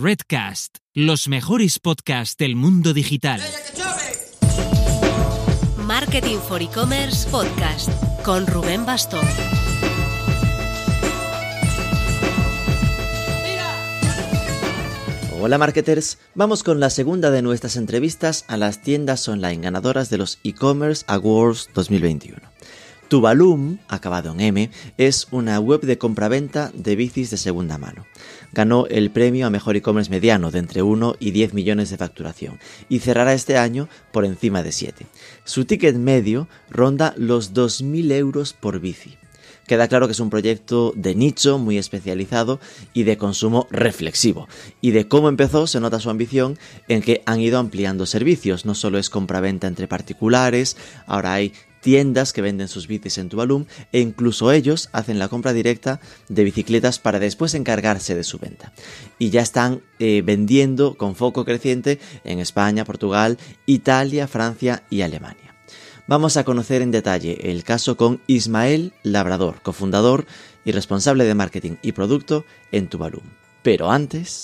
Redcast, los mejores podcasts del mundo digital. Marketing for E-Commerce Podcast con Rubén Bastón. Hola marketers, vamos con la segunda de nuestras entrevistas a las tiendas online ganadoras de los e-commerce Awards 2021. Tuvalum, acabado en M, es una web de compraventa de bicis de segunda mano. Ganó el premio a mejor e-commerce mediano de entre 1 y 10 millones de facturación y cerrará este año por encima de 7. Su ticket medio ronda los 2.000 euros por bici. Queda claro que es un proyecto de nicho muy especializado y de consumo reflexivo. Y de cómo empezó se nota su ambición en que han ido ampliando servicios. No solo es compraventa entre particulares, ahora hay tiendas que venden sus bicis en Tuvalu e incluso ellos hacen la compra directa de bicicletas para después encargarse de su venta. Y ya están eh, vendiendo con foco creciente en España, Portugal, Italia, Francia y Alemania. Vamos a conocer en detalle el caso con Ismael Labrador, cofundador y responsable de marketing y producto en Tuvalu. Pero antes...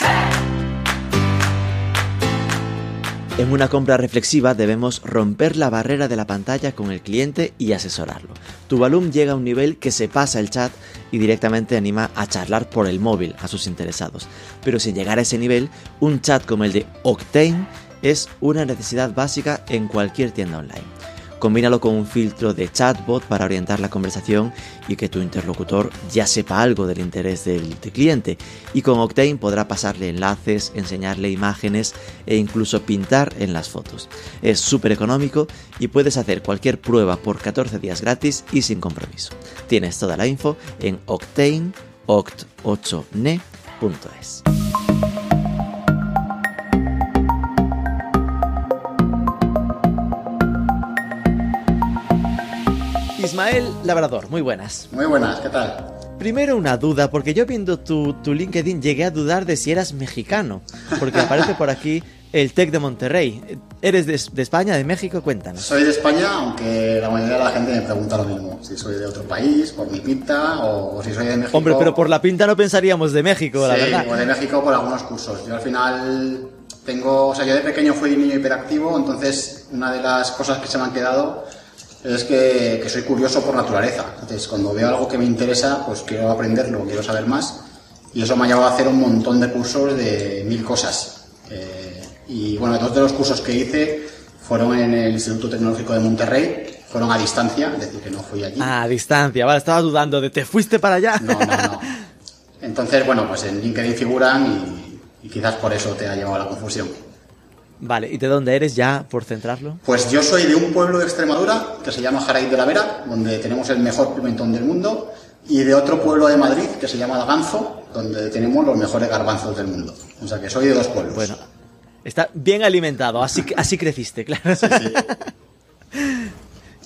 En una compra reflexiva debemos romper la barrera de la pantalla con el cliente y asesorarlo. Tuvalum llega a un nivel que se pasa el chat y directamente anima a charlar por el móvil a sus interesados. Pero sin llegar a ese nivel, un chat como el de Octane es una necesidad básica en cualquier tienda online combínalo con un filtro de chatbot para orientar la conversación y que tu interlocutor ya sepa algo del interés del, cliente. Y con Octane podrá pasarle enlaces, enseñarle imágenes e incluso pintar en las fotos. Es súper económico y puedes hacer cualquier prueba por 14 días gratis y sin compromiso. Tienes toda la info en octane.oct8ne.es. Ismael Labrador, muy buenas. Muy buenas, ¿qué tal? Primero una duda, porque yo viendo tu, tu LinkedIn llegué a dudar de si eras mexicano, porque aparece por aquí el TEC de Monterrey. ¿Eres de, España, de México? Cuéntanos. Soy de España, aunque la mayoría de la gente me pregunta lo mismo, si soy de otro país, por mi pinta, o, si soy de México. Hombre, pero por la pinta no pensaríamos de México, la verdad. o de México por algunos cursos. Yo al final tengo, o sea, yo de pequeño fui niño hiperactivo, entonces una de las cosas que se me han quedado es que, soy curioso por naturaleza. Entonces, cuando veo algo que me interesa, pues quiero aprenderlo, quiero saber más. Y eso me ha llevado a hacer un montón de cursos de mil cosas. Eh, y bueno, dos de los cursos que hice fueron en el Instituto Tecnológico de Monterrey, fueron a distancia, es decir, que no fui allí. Ah, a distancia, vale, estaba dudando de te fuiste para allá. No, no, no. Entonces, bueno, pues en LinkedIn figuran y, y quizás por eso te ha llevado a la confusión. Vale, ¿y de dónde eres ya, por centrarlo? Pues yo soy de un pueblo de Extremadura que se llama Jaraíz de la Vera, donde tenemos el mejor pimentón del mundo, y de otro pueblo de Madrid que se llama Laganzo, donde tenemos los mejores garbanzos del mundo. O sea que soy de dos pueblos. Bueno, está bien alimentado, así, así creciste, claro. Sí, sí.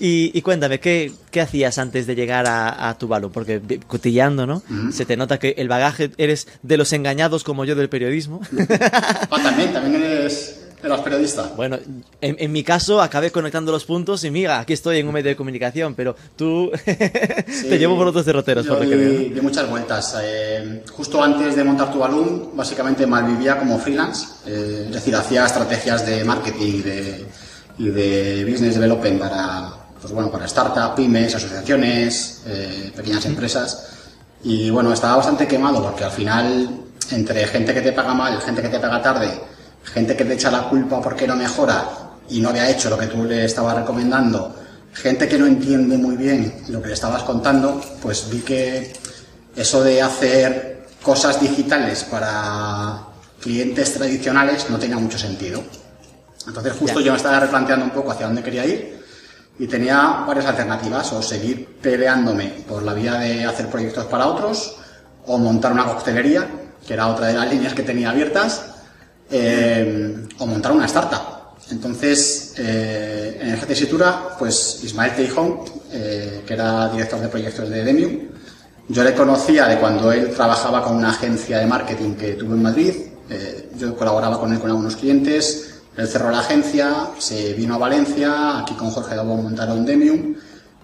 Y, cuéntame, ¿qué, hacías antes de llegar a, a Tuvalu? Porque cotillando, ¿no? Se te nota que el bagaje eres de los engañados como yo del periodismo. Ah, también, también eres ¿Eras periodista? Bueno, en, mi caso acabé conectando los puntos y mira, aquí estoy en un medio de comunicación, pero tú te llevo por otros derroteros, por lo que veo. Di muchas vueltas. Eh, justo antes de montar tu balón, básicamente malvivía como freelance, eh, es decir, hacía estrategias de marketing y de, business development para, pues bueno, para startups, pymes, asociaciones, eh, pequeñas empresas. Y bueno, estaba bastante quemado porque al final, entre gente que te paga mal, gente que te paga tarde, gente que te echa la culpa porque no mejora y no había hecho lo que tú le estabas recomendando, gente que no entiende muy bien lo que le estabas contando, pues vi que eso de hacer cosas digitales para clientes tradicionales no tenía mucho sentido. Entonces justo yo me estaba replanteando un poco hacia dónde quería ir y tenía varias alternativas, o seguir peleándome por la vía de hacer proyectos para otros, o montar una coctelería, que era otra de las líneas que tenía abiertas, eh, o montar una startup. Entonces, eh, en el Tesitura, pues Ismael Teijón, eh, que era director de proyectos de Demium, yo le conocía de cuando él trabajaba con una agencia de marketing que tuvo en Madrid. yo colaboraba con él con algunos clientes. Él cerró la agencia, se vino a Valencia, aquí con Jorge Dabón montaron Demium.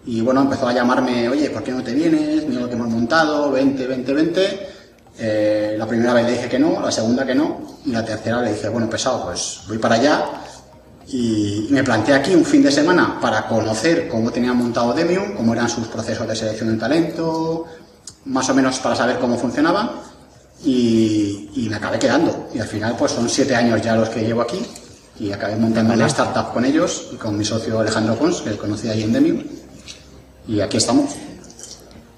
Y bueno, empezó a llamarme, oye, ¿por qué no te vienes? Mira lo que hemos montado, 20, 20, 20. Eh, la primera vez le dije que no, la segunda que no, y la tercera le dije, bueno, pesado, pues voy para allá. Y me planteé aquí un fin de semana para conocer cómo tenían montado Demium, cómo eran sus procesos de selección de talento, más o menos para saber cómo funcionaban. Y, y me acabé quedando. Y al final, pues son siete años ya los que llevo aquí. Y acabé montando una startup con ellos y con mi socio Alejandro Pons, que conocí ahí en Demium. Y aquí estamos.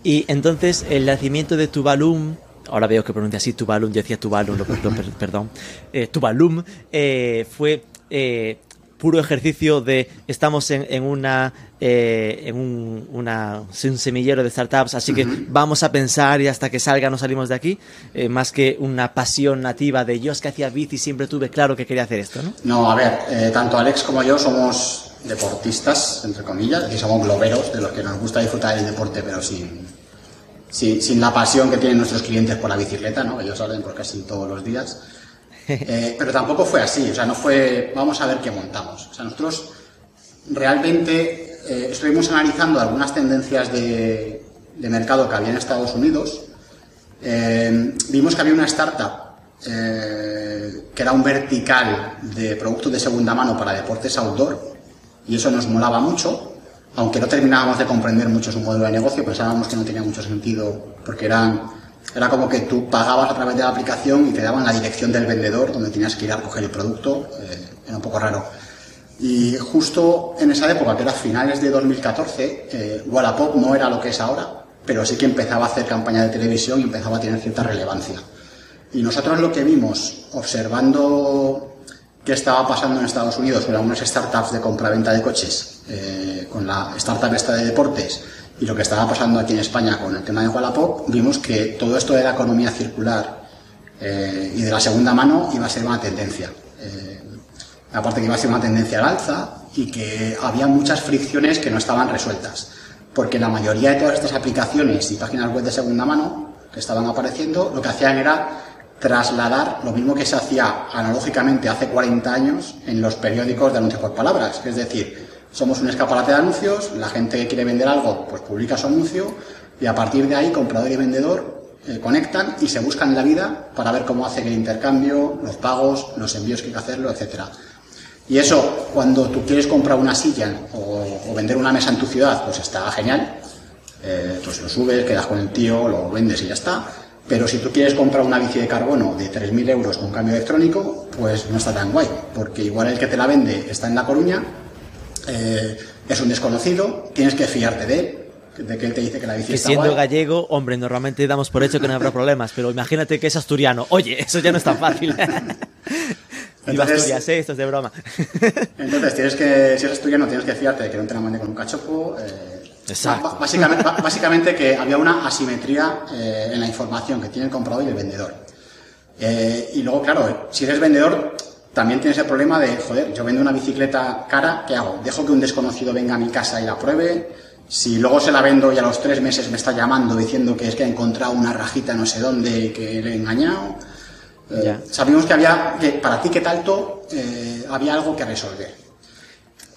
Y entonces el nacimiento de Tuvalu ahora veo que pronuncia así Tuvalu, yo decía Tuvalu, lo, lo, perdón, eh, Tuvalu, eh, fue eh, puro ejercicio de estamos en, en una eh, en un, una, un, semillero de startups, así que vamos a pensar y hasta que salga no salimos de aquí, eh, más que una pasión nativa de yo es que hacía bici siempre tuve claro que quería hacer esto, ¿no? No, a ver, eh, tanto Alex como yo somos deportistas, entre comillas, y somos globeros, de los que nos gusta disfrutar del deporte, pero sin, sin, sin la pasión que tienen nuestros clientes por la bicicleta, ¿no? Ellos salen por casi todos los días. Eh, pero tampoco fue así, o sea, no fue, vamos a ver qué montamos. O sea, nosotros realmente eh, estuvimos analizando algunas tendencias de, de, mercado que había en Estados Unidos. Eh, vimos que había una startup que era un vertical de productos de segunda mano para deportes outdoor y eso nos molaba mucho, aunque no terminábamos de comprender mucho su modelo de negocio, pensábamos que no tenía mucho sentido porque eran era como que tú pagabas a través de la aplicación y te daban la dirección del vendedor donde tenías que ir a coger el producto. Eh, era un poco raro. Y justo en esa época, que era finales de 2014, eh, Wallapop no era lo que es ahora, pero sí que empezaba a hacer campaña de televisión y empezaba a tener cierta relevancia. Y nosotros lo que vimos, observando qué estaba pasando en Estados Unidos con algunas startups de compra-venta de coches, eh, con la startup esta de deportes, y lo que estaba pasando aquí en España con el tema de Wallapop, vimos que todo esto de la economía circular eh, y de la segunda mano iba a ser una tendencia. Eh, aparte que iba a ser una tendencia al alza y que había muchas fricciones que no estaban resueltas. Porque la mayoría de todas estas aplicaciones y páginas web de segunda mano que estaban apareciendo, lo que hacían era trasladar lo mismo que se hacía analógicamente hace 40 años en los periódicos de anuncios por palabras. Es decir, somos un escaparate de anuncios, la gente que quiere vender algo, pues publica su anuncio y a partir de ahí comprador y vendedor eh, conectan y se buscan la vida para ver cómo hacer el intercambio, los pagos, los envíos que hay que hacerlo, etcétera. Y eso, cuando tú quieres comprar una silla o, o vender una mesa en tu ciudad, pues está genial. Eh, pues lo subes, quedas con el tío, lo vendes y ya está. Pero si tú quieres comprar una bici de carbono de 3.000 euros con cambio electrónico, pues no está tan guay, porque igual el que te la vende está en La Coruña eh, es un desconocido, tienes que fiarte de él, de que él te dice que la bici que está siendo guay. gallego, hombre, normalmente damos por hecho que no habrá problemas, pero imagínate que es asturiano. Oye, eso ya no es tan fácil. Entonces- Asturias, ¿eh? esto es de broma. Entonces, tienes que, si eres asturiano, tienes que fiarte de que no te la mande con un cachopo. eh, Exacto. Básicamente, que había una asimetría eh, en la información que tiene el comprador y el vendedor. Eh, y luego, claro, si eres vendedor, también tienes el problema de, joder, yo vendo una bicicleta cara, ¿qué hago? ¿Dejo que un desconocido venga a mi casa y la pruebe? Si luego se la vendo y a los tres meses me está llamando diciendo que es que ha encontrado una rajita no sé dónde y que le he engañado. Eh, Ya. sabíamos que había, que para ti que talto, eh, había algo que resolver.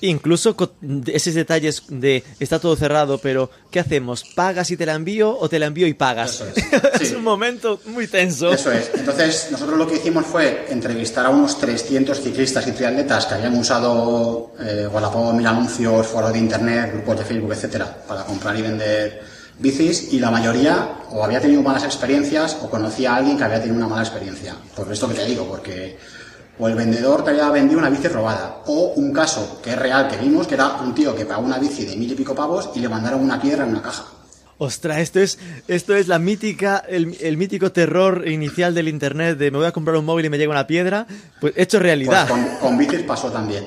Incluso con esos detalles de está todo cerrado, pero ¿qué hacemos? ¿Pagas y te la envío o te la envío y pagas? Es. un momento muy tenso. Eso es. Entonces, nosotros lo que hicimos fue entrevistar a unos 300 ciclistas y triatletas que habían usado eh, Wallapop, mil anuncios, foros de internet, grupos de Facebook, etcétera, para comprar y vender bicis y la mayoría o había tenido malas experiencias o conocía a alguien que había tenido una mala experiencia. Por esto que te digo, porque o el vendedor te había vendido una bici robada o un caso que es real que vimos que era un tío que pagó una bici de mil y pico pavos y le mandaron una piedra en una caja. Ostras, esto es, esto es la mítica, el, el mítico terror inicial del internet de me voy a comprar un móvil y me llega una piedra, pues hecho Pues realidad. con, con bicis pasó también.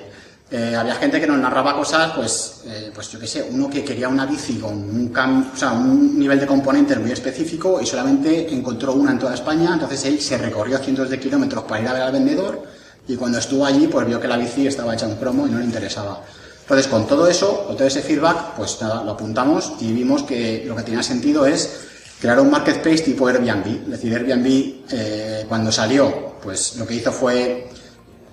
Eh, había gente que nos narraba cosas, pues, eh, pues yo qué sé, uno que quería una bici con un, cam- o sea, un nivel de componentes muy específico y solamente encontró una en toda España, entonces él se recorrió cientos de kilómetros para ir a ver al vendedor y cuando estuvo allí pues vio que la bici estaba hecha un cromo y no le interesaba. Entonces con todo eso, con todo ese feedback, pues nada, lo apuntamos y vimos que lo que tenía sentido es crear un marketplace tipo Airbnb. Es decir, Airbnb eh, cuando salió, pues lo que hizo fue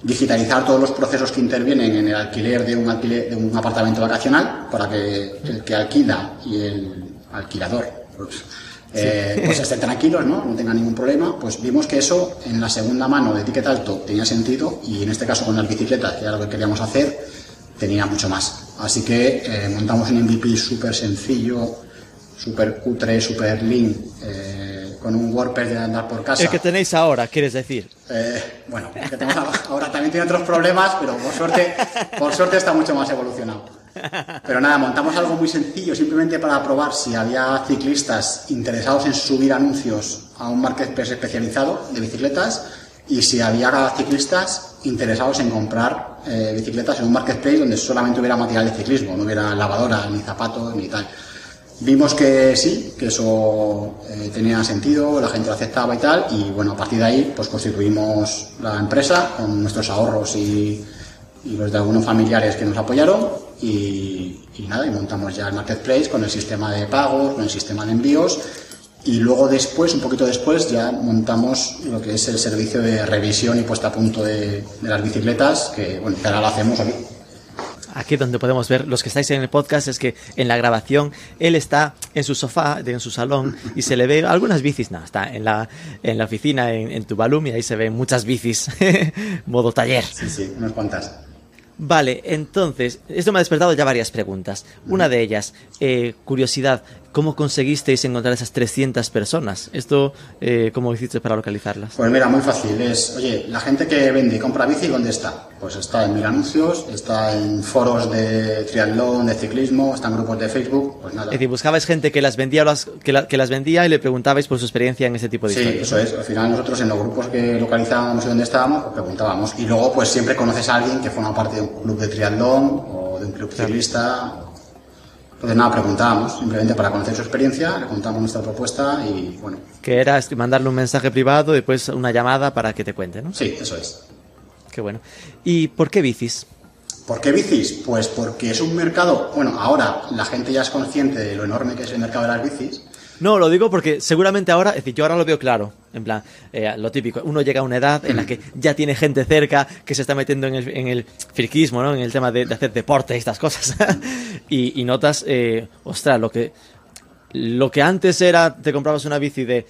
digitalizar todos los procesos que intervienen en el alquiler de un, alquiler, de un apartamento vacacional para que el que alquila y el alquilador pues, eh, pues estén tranquilos, ¿no? no tengan ningún problema, pues vimos que eso en la segunda mano de ticket alto tenía sentido y en este caso con las bicicletas, que era lo que queríamos hacer, tenía mucho más. Así que eh, montamos un MVP súper sencillo, súper cutre, súper lean, eh, con un WordPress de andar por casa. El que tenéis ahora, quieres decir. Eh, bueno, el que tenemos ahora también tiene otros problemas, pero por suerte, por suerte está mucho más evolucionado. Pero nada, montamos algo muy sencillo, simplemente para probar si había ciclistas interesados en subir anuncios a un marketplace especializado de bicicletas y si había ciclistas interesados en comprar eh, bicicletas en un marketplace donde solamente hubiera material de ciclismo, no hubiera lavadora, ni zapatos, ni tal. Vimos que sí, que eso eh, tenía sentido, la gente lo aceptaba y tal, y bueno, a partir de ahí pues constituimos la empresa con nuestros ahorros y, y los de algunos familiares que nos apoyaron y, y, nada, y montamos ya el marketplace con el sistema de pagos, con el sistema de envíos y luego después, un poquito después, ya montamos lo que es el servicio de revisión y puesta a punto de, de las bicicletas, que bueno, que ahora lo hacemos aquí. Aquí donde podemos ver, los que estáis en el podcast, es que en la grabación él está en su sofá, en su salón, y se le ve algunas bicis. No, está en la, en la oficina, en, en Tuvalu, y ahí se ven muchas bicis, modo taller. Sí, sí, unas cuantas. Vale, entonces, esto me ha despertado ya varias preguntas. Una de ellas, eh, curiosidad, ¿cómo conseguisteis encontrar esas 300 personas? ¿Esto eh, cómo hiciste para localizarlas? Pues mira, muy fácil. Es, oye, la gente que vende y compra bici, ¿dónde está? Pues está en mil anuncios, está en foros de triatlón, de ciclismo, está en grupos de Facebook, pues nada. Es decir, buscabais gente que las vendía, o las, que, la- que las vendía y le preguntabais por su experiencia en ese tipo de Sí, historias. eso es. Al final nosotros en los grupos que localizábamos y donde estábamos, pues preguntábamos. Y luego pues siempre conoces a alguien que forma parte de un club de triatlón o de un club ciclista. Entonces nada, preguntábamos, simplemente para conocer su experiencia, le contamos nuestra propuesta y bueno, Que era mandarle un mensaje privado y después una llamada para que te cuente, ¿no? sí, eso es. Qué bueno. ¿Y por qué bicis? ¿Por qué bicis? Pues porque es un mercado, bueno, ahora la gente ya es consciente de lo enorme que es el mercado de las bicis. No, lo digo porque seguramente ahora, es decir, yo ahora lo veo claro, en plan, eh, lo típico, uno llega a una edad en la que ya tiene gente cerca que se está metiendo en el, en friquismo, ¿no? En el tema de, de hacer deporte y estas cosas. y, y notas, eh, ostras, lo que, lo que antes era, te comprabas una bici de,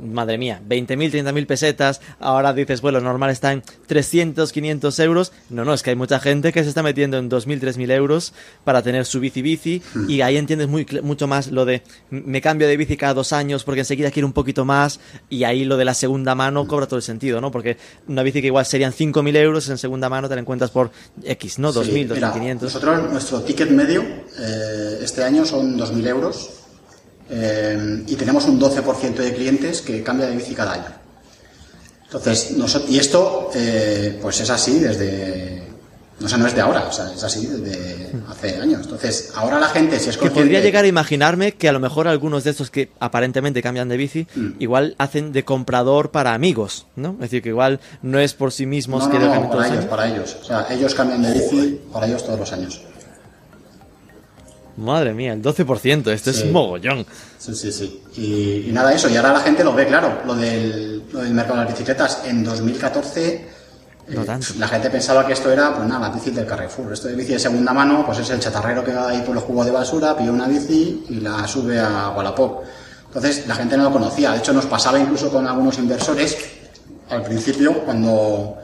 madre mía, 20.000, 30.000 pesetas, ahora dices, bueno, normal está en 300, 500 euros. No, no, es que hay mucha gente que se está metiendo en 2.000, 3.000 euros para tener su bici bici y ahí entiendes muy, mucho más lo de me cambio de bici cada dos años porque enseguida quiero un poquito más y ahí lo de la segunda mano cobra todo el sentido, ¿no? Porque una bici que igual serían 5.000 euros en segunda mano te la encuentras por X, ¿no? 2.000, Sí, mira, 2.500. Nosotros, nuestro ticket medio eh, este año son 2.000 euros eh, y tenemos un 12% de clientes que cambia de bici cada año. Entonces, noso- y esto eh, pues es así desde... No sé, no es de ahora, o sea, es así desde hace años. Entonces, ahora la gente, si es Que consciente... podría llegar a imaginarme que a lo mejor algunos de estos que aparentemente cambian de bici, Mm. igual hacen de comprador para amigos, ¿no? Es decir, que igual no es por sí mismos No, que no, no, para los ellos, para ellos. O sea, ellos cambian de bici para ellos todos los años. Madre mía, el 12%, esto Sí. es mogollón. Sí, sí, sí. Y, y nada, eso. Y ahora la gente lo ve claro. Lo del, lo del mercado de las bicicletas. En 2014, No eh, la gente pensaba que esto era, pues nada, la bici del Carrefour. Esto de bici de segunda mano, pues es el chatarrero que va ahí por los cubos de basura, pilla una bici y la sube a Wallapop. Entonces, la gente no lo conocía. De hecho, nos pasaba incluso con algunos inversores al principio, cuando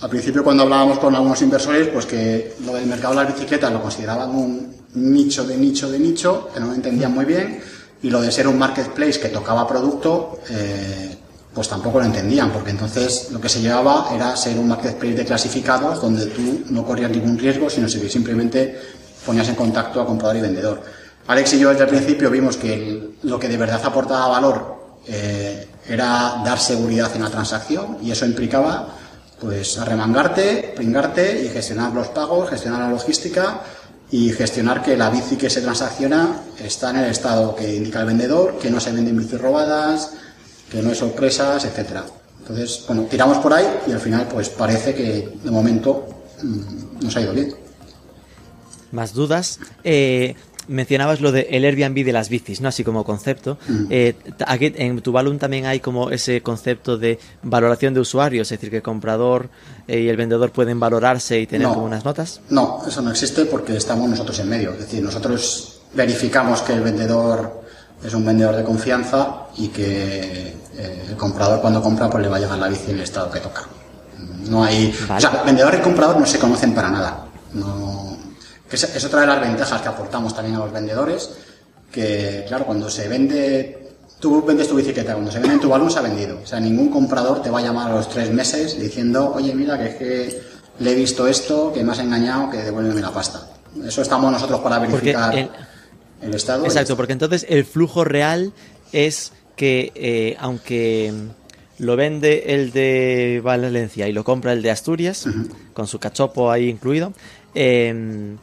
al principio cuando hablábamos con algunos inversores, pues que lo del mercado de las bicicletas lo consideraban un nicho de nicho de nicho, que no lo entendían muy bien, y lo de ser un marketplace que tocaba producto, eh, pues tampoco lo entendían, porque entonces lo que se llevaba era ser un marketplace de clasificados donde tú no corrías ningún riesgo, sino que simplemente ponías en contacto a comprador y vendedor. Alex y yo desde el principio vimos que lo que de verdad aportaba valor eh, era dar seguridad en la transacción y eso implicaba pues arremangarte, pringarte y gestionar los pagos, gestionar la logística y gestionar que la bici que se transacciona está en el estado que indica el vendedor, que no se venden bicis robadas, que no hay sorpresas, etcétera. Entonces, bueno, tiramos por ahí y al final pues parece que de momento mm, nos ha ido bien. Más dudas. Eh, mencionabas lo del Airbnb de las bicis, ¿no? Así como concepto. Eh, t- aquí en Tuvalu también hay como ese concepto de valoración de usuarios, es decir, que el comprador eh, y el vendedor pueden valorarse y tener No. como unas notas. No, eso no existe porque estamos nosotros en medio. Es decir, nosotros verificamos que el vendedor es un vendedor de confianza y que eh, el comprador cuando compra pues le va a llegar la bici en el estado que toca. No hay, o sea, vendedor y comprador no se conocen para nada. No, que es, es otra de las ventajas que aportamos también a los vendedores, que claro, cuando se vende, tú vendes tu bicicleta, cuando se vende en tu balón se ha vendido. O sea, ningún comprador te va a llamar a los tres meses diciendo, oye, mira, que es que le he visto esto, que me has engañado, que devuélveme la pasta. Eso estamos nosotros para verificar el- el, estado. Exacto, porque entonces el flujo real es que eh, aunque lo vende el de Valencia y lo compra el de Asturias, con su cachopo ahí incluido, eh,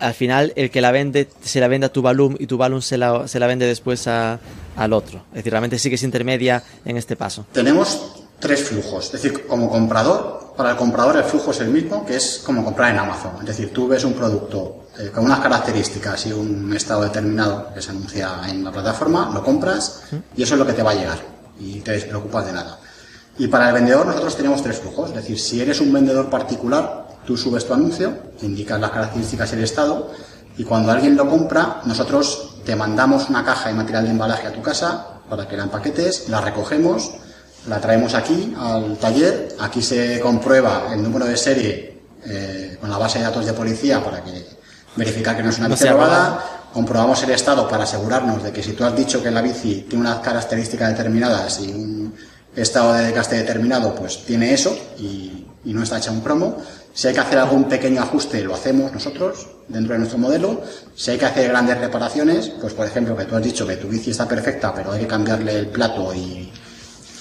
al final el que la vende se la vende a Tuvalu y Tuvalu se la, se la vende después a- al otro. Es decir, realmente sí que es intermedia en este paso. Tenemos tres flujos. Es decir, como comprador, para el comprador el flujo es el mismo, que es como comprar en Amazon. Es decir, tú ves un producto eh, con unas características y un estado determinado que se anuncia en la plataforma, lo compras y eso es lo que te va a llegar y te despreocupas de nada. Y para el vendedor nosotros tenemos tres flujos. Es decir, si eres un vendedor particular, tú subes tu anuncio, indicas las características y el estado y cuando alguien lo compra, nosotros te mandamos una caja de material de embalaje a tu casa para que la empaquetes, la recogemos, la traemos aquí al taller, aquí se comprueba el número de serie eh, con la base de datos de policía para que verificar que no es una No bici sea robada, comprobamos el estado para asegurarnos de que si tú has dicho que la bici tiene unas características determinadas y un estado de desgaste determinado, pues tiene eso y, y no está hecha un promo. Si hay que hacer algún pequeño ajuste, lo hacemos nosotros dentro de nuestro modelo. Si hay que hacer grandes reparaciones, pues por ejemplo, que tú has dicho que tu bici está perfecta, pero hay que cambiarle el plato y,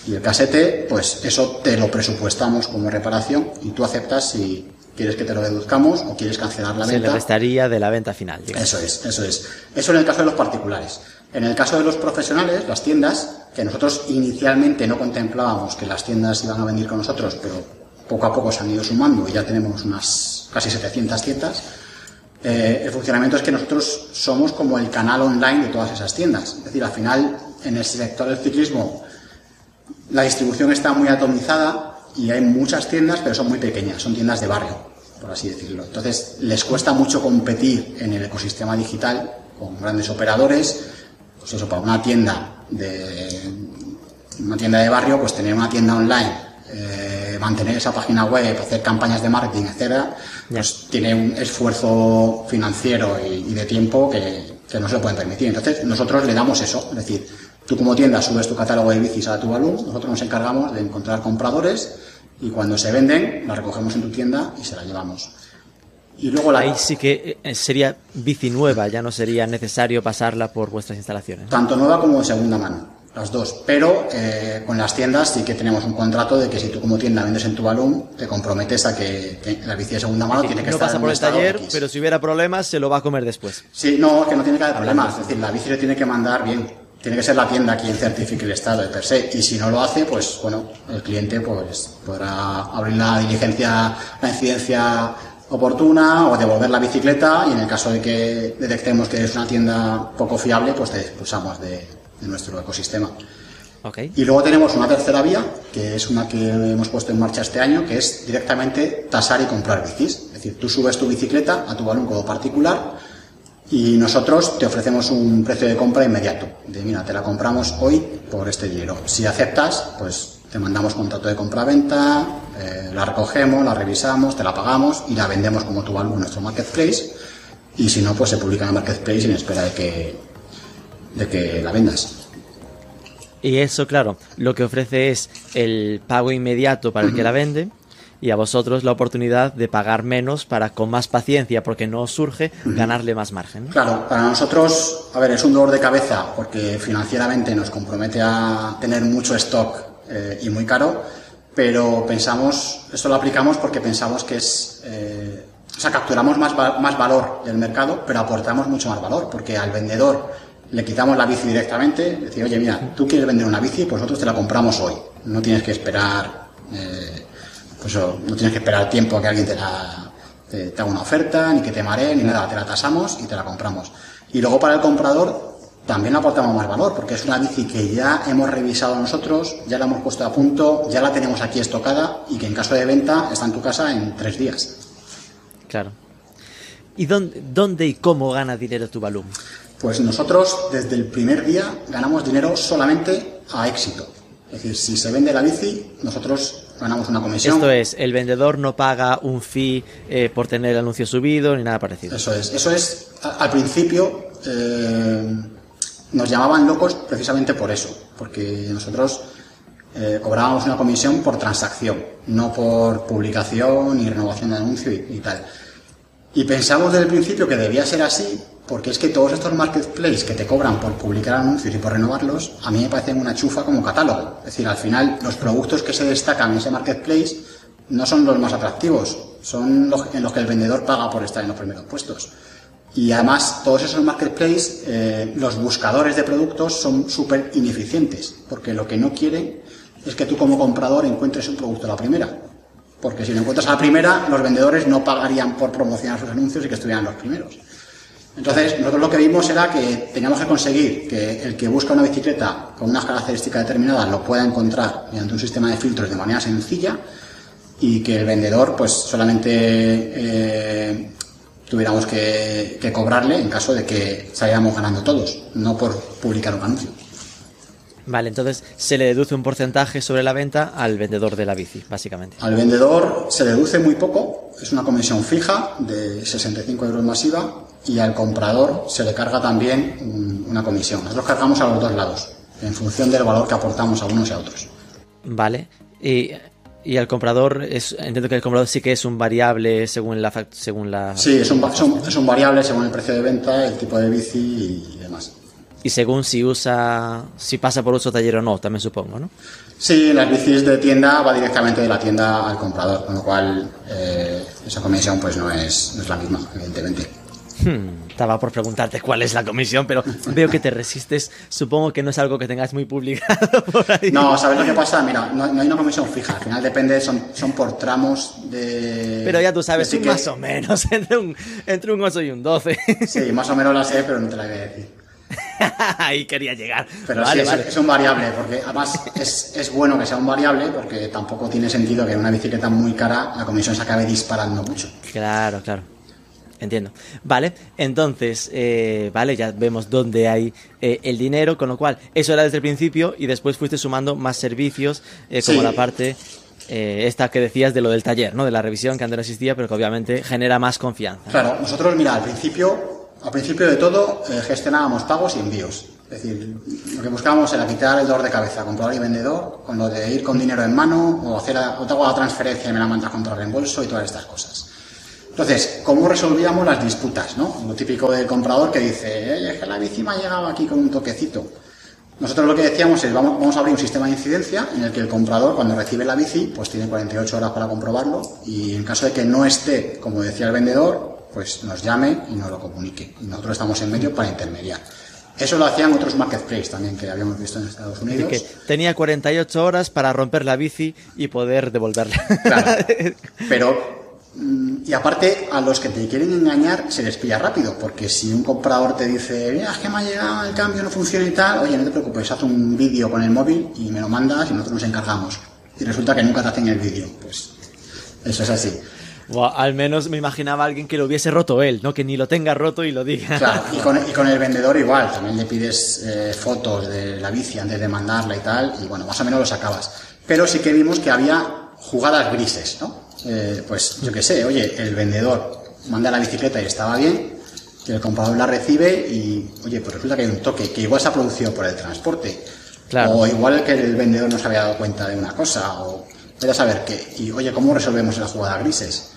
y el casete, pues eso te lo presupuestamos como reparación y tú aceptas si quieres que te lo deduzcamos o quieres cancelar la Se le venta. restaría de la venta final. digamos. Eso es, eso es. Eso en el caso de los particulares. En el caso de los profesionales, las tiendas, que nosotros inicialmente no contemplábamos que las tiendas iban a venir con nosotros, pero poco a poco se han ido sumando y ya tenemos unas casi 700 tiendas. eh, el funcionamiento es que nosotros somos como el canal online de todas esas tiendas. Es decir, al final, en el sector del ciclismo, la distribución está muy atomizada y hay muchas tiendas, pero son muy pequeñas, son tiendas de barrio, por así decirlo. Entonces, les cuesta mucho competir en el ecosistema digital con grandes operadores. Pues eso, para una tienda de una tienda de barrio, pues tener una tienda online, eh, mantener esa página web, hacer campañas de marketing, etcétera, pues tiene un esfuerzo financiero y, y de tiempo que, que no se lo pueden permitir. Entonces, nosotros le damos eso, es decir, tú como tienda subes tu catálogo de bicis a tu balón, nosotros nos encargamos de encontrar compradores y cuando se venden, la recogemos en tu tienda y se la llevamos. Y luego la, Ahí sí que eh, sería bici nueva, ya no sería necesario pasarla por vuestras instalaciones. tanto nueva como de segunda mano, las dos. Pero eh, con las tiendas sí que tenemos un contrato de que si tú como tienda vendes en tu balón, te comprometes a que, la bici de segunda mano tiene que no estar pasa en por el taller, X. pero si hubiera problemas se lo va a comer después. Sí, no, que no tiene que haber problemas. Es decir, la bici le tiene que mandar bien. Tiene que ser la tienda quien certifique el estado de per se. Y si no lo hace, pues bueno, el cliente pues podrá abrir la diligencia, la incidencia oportuna o devolver la bicicleta y en el caso de que detectemos que es una tienda poco fiable, pues te expulsamos de, de nuestro ecosistema. Ok. Y luego tenemos una tercera vía, que es una que hemos puesto en marcha este año, que es directamente tasar y comprar bicis. Es decir, tú subes tu bicicleta a tu balón como particular y nosotros te ofrecemos un precio de compra inmediato. De mira, te la compramos hoy por este dinero. Si aceptas, pues te mandamos contrato de compra-venta, eh, la recogemos, la revisamos, te la pagamos y la vendemos como tu balón en nuestro marketplace. Y si no, pues se publica en el marketplace en espera de que, de que la vendas. Y eso, claro, lo que ofrece es el pago inmediato para el que la vende y a vosotros la oportunidad de pagar menos para con más paciencia, porque no os surge, ganarle más margen. Claro, para nosotros, a ver, es un dolor de cabeza porque financieramente nos compromete a tener mucho stock eh, y muy caro, pero pensamos, esto lo aplicamos porque pensamos que es, eh, o sea, capturamos más, más valor del mercado, pero aportamos mucho más valor, porque al vendedor le quitamos la bici directamente, decir, oye, mira, tú quieres vender una bici, pues nosotros te la compramos hoy, no tienes que esperar, eh, pues no tienes que esperar tiempo a que alguien te la, te haga una oferta, ni que te maree, ni nada, te la tasamos y te la compramos. Y luego para el comprador también aportamos más valor, porque es una bici que ya hemos revisado nosotros, ya la hemos puesto a punto, ya la tenemos aquí estocada y que en caso de venta está en tu casa en tres días. Claro. ¿Y dónde, dónde y cómo gana dinero Tuvalu? Pues nosotros desde el primer día ganamos dinero solamente a éxito. Es decir, si se vende la bici, nosotros ganamos una comisión. Esto es, el vendedor no paga un fee eh, por tener el anuncio subido ni nada parecido. Eso es, eso es, al principio eh, nos llamaban locos precisamente por eso, porque nosotros eh, cobrábamos una comisión por transacción, no por publicación ni renovación de anuncio y, y tal. Y pensamos desde el principio que debía ser así, porque es que todos estos marketplaces que te cobran por publicar anuncios y por renovarlos, a mí me parecen una chufa como catálogo. Es decir, al final los productos que se destacan en ese marketplace no son los más atractivos, son los en los que el vendedor paga por estar en los primeros puestos. Y además, todos esos marketplaces, eh, los buscadores de productos son súper ineficientes, porque lo que no quieren es que tú como comprador encuentres un producto a la primera. Porque si lo encuentras a la primera, los vendedores no pagarían por promocionar sus anuncios y que estuvieran los primeros. Entonces, nosotros lo que vimos era que teníamos que conseguir que el que busca una bicicleta con unas características determinadas lo pueda encontrar mediante un sistema de filtros de manera sencilla y que el vendedor pues solamente eh, tuviéramos que, que cobrarle en caso de que saliéramos ganando todos, no por publicar un anuncio. Vale, entonces se le deduce un porcentaje sobre la venta al vendedor de la bici, básicamente. Al vendedor se deduce muy poco, es una comisión fija de 65 euros masiva y al comprador se le carga también un- una comisión. Nosotros cargamos a los dos lados, en función del valor que aportamos a unos y a otros. Vale. Y, y al comprador, es, entiendo que el comprador sí que es un variable según la... Según la Sí, es un, es un variable según el precio de venta, el tipo de bici y según si usa, si pasa por uso taller o no, también supongo, ¿no? Sí, las bicis de tienda va directamente de la tienda al comprador, con lo cual eh, esa comisión pues no es, no es la misma, evidentemente. Hmm, estaba por preguntarte cuál es la comisión, pero veo que te resistes. Supongo que no es algo que tengas muy publicado por ahí. No, ¿sabes lo que pasa? Mira, no, no hay una comisión fija, al final depende, son, son por tramos de... Pero ya tú sabes, un ticket. más o menos, entre un, entre un 8 y un 12. Sí, más o menos la sé, pero no te la voy a decir. ahí quería llegar. Pero vale, sí, es, un variable, porque además es, es bueno que sea un variable, porque tampoco tiene sentido que en una bicicleta muy cara la comisión se acabe disparando mucho. Claro, claro. Entiendo. Vale, entonces, eh, vale, ya vemos dónde hay eh, el dinero, con lo cual, eso era desde el principio y después fuiste sumando más servicios, eh, como Sí. la parte eh, esta que decías de lo del taller, ¿no? De la revisión que antes no existía, pero que obviamente genera más confianza. Claro, nosotros, mira, al principio, al principio de todo, eh, gestionábamos pagos y envíos. Es decir, lo que buscábamos era quitar el dolor de cabeza, comprador y vendedor, con lo de ir con dinero en mano, o hacer, o te hago la transferencia y me la mandas contra reembolso y todas estas cosas. Entonces, ¿cómo resolvíamos las disputas? ¿no? Lo típico del comprador que dice, "Eh, es que la bici me ha llegado aquí con un toquecito. Nosotros lo que decíamos es, vamos, vamos a abrir un sistema de incidencia en el que el comprador, cuando recibe la bici, pues tiene 48 horas para comprobarlo y en caso de que no esté, como decía el vendedor, pues nos llame y nos lo comunique. Y nosotros estamos en medio para intermediar. Eso lo hacían otros marketplaces también que habíamos visto en Estados Así Unidos. que tenía 48 horas para romper la bici y poder devolverla. Claro. Pero, mm, y aparte, a los que te quieren engañar se les pilla rápido, porque si un comprador te dice, mira, es que me ha llegado el cambio, no funciona y tal, oye, no te preocupes, haz un vídeo con el móvil y me lo mandas y nosotros nos encargamos. Y resulta que nunca te hacen el vídeo. Pues eso es así. Buah, al menos me imaginaba a alguien que lo hubiese roto él, ¿no? Que ni lo tenga roto y lo diga. Claro, y con, y con el vendedor igual, también le pides eh, fotos de la bici antes de mandarla y tal, y bueno, más o menos lo sacabas. Pero sí que vimos que había jugadas grises, ¿no? Eh, pues yo qué sé, oye, el vendedor manda la bicicleta y estaba bien, que el comprador la recibe y, oye, pues resulta que hay un toque, que igual se ha producido por el transporte. Claro. O igual que el vendedor no se había dado cuenta de una cosa, o vaya a saber qué. Y, oye, ¿cómo resolvemos las jugadas grises?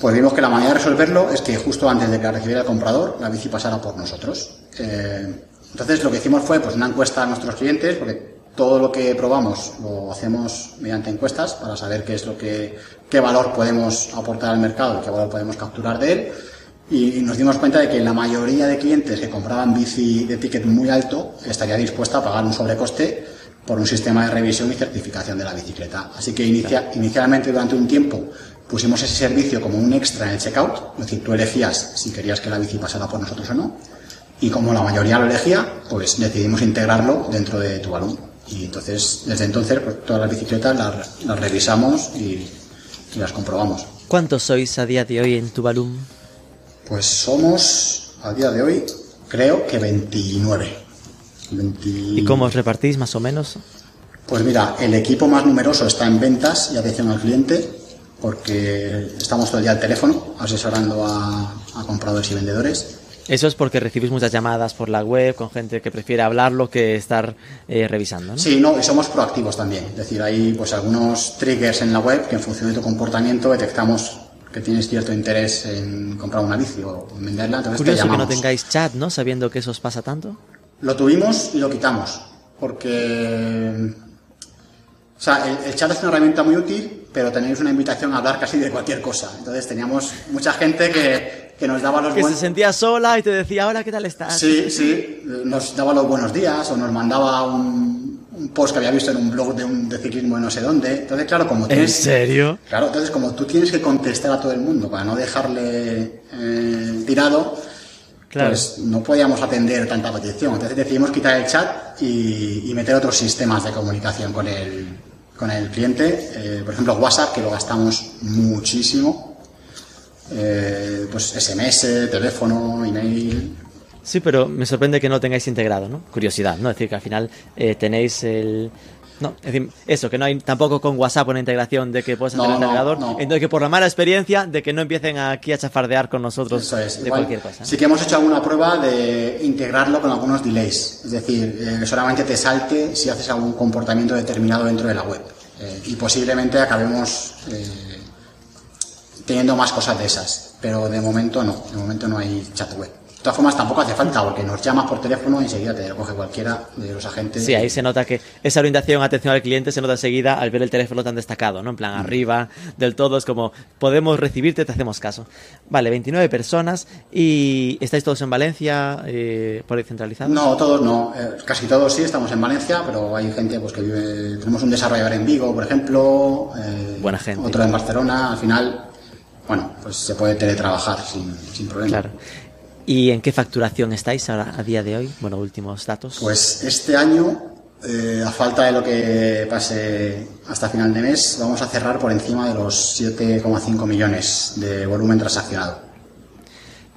Pues vimos que la manera de resolverlo es que justo antes de que la recibiera el comprador, la bici pasara por nosotros. Eh, entonces lo que hicimos fue pues una encuesta a nuestros clientes, porque todo lo que probamos lo hacemos mediante encuestas para saber qué es lo que, qué valor podemos aportar al mercado qué valor podemos capturar de él. Y nos dimos cuenta de que la mayoría de clientes que compraban bici de ticket muy alto estaría dispuesta a pagar un sobrecoste por un sistema de revisión y certificación de la bicicleta. Así que inicia- inicialmente durante un tiempo pusimos ese servicio como un extra en el checkout, es decir, tú elegías si querías que la bici pasara por nosotros o no, y como la mayoría lo elegía, pues decidimos integrarlo dentro de tu balón. Y entonces, desde entonces, pues, todas las bicicletas las, las revisamos y, y las comprobamos. ¿Cuántos sois a día de hoy en Tuvalu? Pues somos, a día de hoy, creo que 29. 20 ¿Y cómo os repartís más o menos? Pues mira, el equipo más numeroso está en ventas y atención al cliente, porque estamos todo el día al teléfono asesorando a, a compradores y vendedores. Eso es porque recibís muchas llamadas por la web con gente que prefiere hablarlo que estar eh, revisando, ¿no? Sí, no, y somos proactivos también. Es decir, hay pues algunos triggers en la web que en función de tu comportamiento detectamos que tienes cierto interés en comprar una bici o en venderla, entonces te Curioso que no tengáis chat, ¿no? Sabiendo que eso os pasa tanto. Lo tuvimos y lo quitamos, porque o sea, el, el chat es una herramienta muy útil, pero tenéis una invitación a hablar casi de cualquier cosa. Entonces teníamos mucha gente que, que nos daba los Que se buenos sentía sola y te decía, ahora, ¿qué tal estás? Sí, sí, nos daba los buenos días o nos mandaba un, un post que había visto en un blog de, un, de ciclismo de no sé dónde. Entonces, claro, como ¿En tienes, serio? Claro, entonces como tú tienes que contestar a todo el mundo para no dejarle eh, tirado, Claro. pues no podíamos atender tanta petición. Entonces decidimos quitar el chat y, y meter otros sistemas de comunicación con el, con el cliente. Eh, por ejemplo, WhatsApp, que lo gastamos muchísimo. Eh, pues SMS, teléfono, email. Sí, pero me sorprende que no tengáis integrado, ¿no? Curiosidad, ¿no? Es decir, que al final eh, tenéis el... No, es decir, eso, que no hay tampoco con WhatsApp una integración de que puedes hacer No, el navegador. no. Entonces, que por la mala experiencia de que no empiecen aquí a chafardear con nosotros Eso es. de Igual, cualquier cosa. Sí que hemos hecho alguna prueba de integrarlo con algunos delays. Es decir, eh, solamente te salte si haces algún comportamiento determinado dentro de la web. Eh, y posiblemente acabemos eh, teniendo más cosas de esas. Pero de momento no. De momento no hay chat web. De todas formas, tampoco hace falta porque nos llamas por teléfono y enseguida te recoge cualquiera de los agentes. Sí, ahí se nota que esa orientación, atención al cliente, se nota enseguida al ver el teléfono tan destacado, ¿no? En Mm. plan, arriba del todo, es como, podemos recibirte, te hacemos caso. Vale, 29 personas y ¿estáis todos en Valencia, eh, por ahí centralizados? No, todos no. Eh, casi todos sí, estamos en Valencia, pero hay gente pues, que vive. Tenemos un desarrollador en Vigo, por ejemplo. eh, Buena gente. Otro en Barcelona. Al final, bueno, pues se puede teletrabajar sin, sin problema. Claro. ¿Y en qué facturación estáis ahora, a día de hoy? Bueno, últimos datos. Pues este año, eh, a falta de lo que pase hasta final de mes, vamos a cerrar por encima de los 7,5 millones de volumen transaccionado.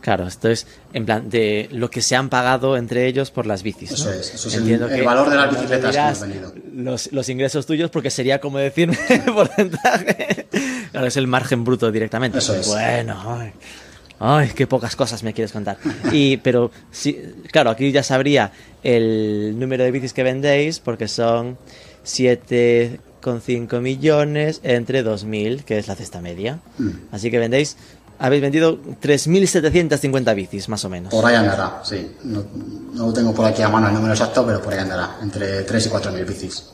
Claro, esto es en plan de lo que se han pagado entre ellos por las bicis. ¿no? Eso es, eso es el- el que valor de las bicicletas que hemos. Los, los ingresos tuyos, porque sería como decirme porcentaje. Claro, es el margen bruto directamente. Eso es. Bueno, ay, qué pocas cosas me quieres contar. Y, pero sí, claro, aquí ya sabría el número de bicis que vendéis, porque son 7,5 millones entre 2.000, que es la cesta media. Mm. Así que vendéis, habéis vendido 3.750 bicis, más o menos. Por ahí andará, sí. No, no tengo por aquí a mano el número exacto, pero por ahí andará. Entre 3 y 4 mil bicis.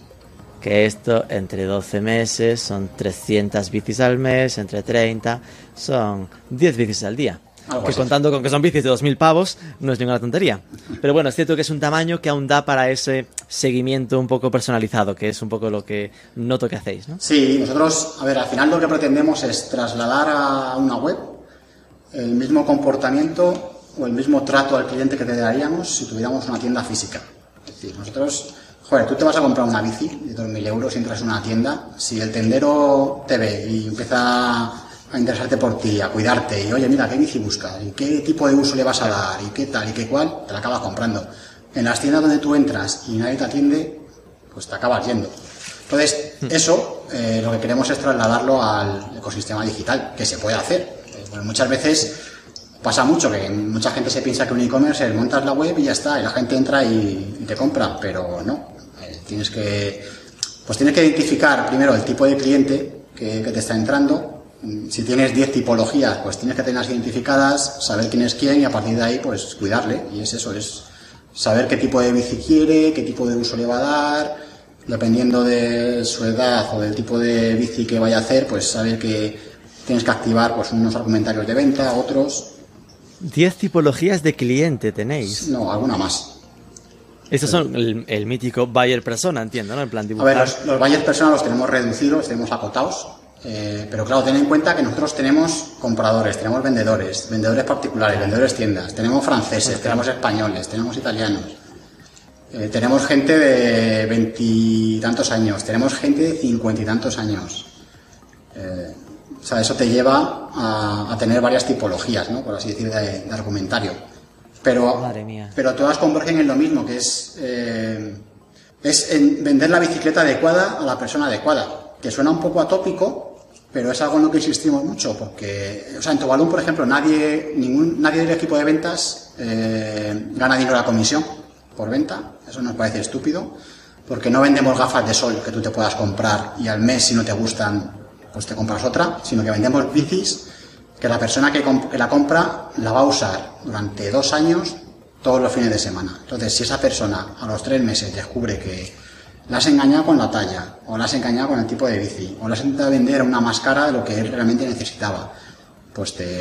Que esto, entre 12 meses, son 300 bicis al mes, entre 30, son 10 bicis al día. Algo que contando con que son bicis de 2.000 pavos, no es ninguna tontería. Pero bueno, es cierto que es un tamaño que aún da para ese seguimiento un poco personalizado, que es un poco lo que noto que hacéis, ¿no? Sí, nosotros, a ver, al final lo que pretendemos es trasladar a una web el mismo comportamiento o el mismo trato al cliente que te daríamos si tuviéramos una tienda física. Es decir, nosotros, joder, tú te vas a comprar una bici de 2.000 euros y entras en una tienda, si el tendero te ve y empieza a interesarte por ti, a cuidarte, y oye, mira, ¿qué bici buscas? ¿Y qué tipo de uso le vas a dar? ¿Y qué tal? ¿Y qué cual? Te la acabas comprando. En las tiendas donde tú entras y nadie te atiende, pues te acabas yendo. Entonces, eso eh, lo que queremos es trasladarlo al ecosistema digital, que se puede hacer. Eh, bueno, muchas veces pasa mucho que mucha gente se piensa que un e-commerce es montas la web y ya está, y la gente entra y, y te compra, pero no. Tienes que pues tienes que identificar primero el tipo de cliente que, que te está entrando. Si tienes 10 tipologías, pues tienes que tenerlas identificadas, saber quién es quién y a partir de ahí, pues cuidarle. Y es eso, es saber qué tipo de bici quiere, qué tipo de uso le va a dar, dependiendo de su edad o del tipo de bici que vaya a hacer, pues saber que tienes que activar pues unos argumentarios de venta, otros, 10 tipologías de cliente tenéis. no, alguna más. Estos son el, el mítico buyer persona, entiendo, ¿no? En plan A ver, los, los valles personas los tenemos reducidos, los tenemos acotados, eh, pero claro, ten en cuenta que nosotros tenemos compradores, tenemos vendedores, vendedores particulares, vendedores tiendas, tenemos franceses, tenemos españoles, tenemos italianos, eh, tenemos gente de veintitantos años, tenemos gente de cincuenta y tantos años. Eh, o sea, eso te lleva a, a tener varias tipologías, ¿no? Por así decir, de, de argumentario. Pero, Madre mía. pero todas convergen en lo mismo, que es, eh, es en vender la bicicleta adecuada a la persona adecuada. Que suena un poco atópico, pero es algo en lo que insistimos mucho, porque, o sea, en Tobalún, por ejemplo, nadie, ningún, nadie del equipo de ventas eh, gana dinero a la comisión por venta. Eso nos parece estúpido, porque no vendemos gafas de sol que tú te puedas comprar y al mes, si no te gustan, pues te compras otra, sino que vendemos bicis que la persona que, la compra la va a usar durante dos años todos los fines de semana. Entonces, si esa persona a los tres meses descubre que la has engañado con la talla, o la has engañado con el tipo de bici, o la has intentado vender una más cara de lo que él realmente necesitaba, pues te,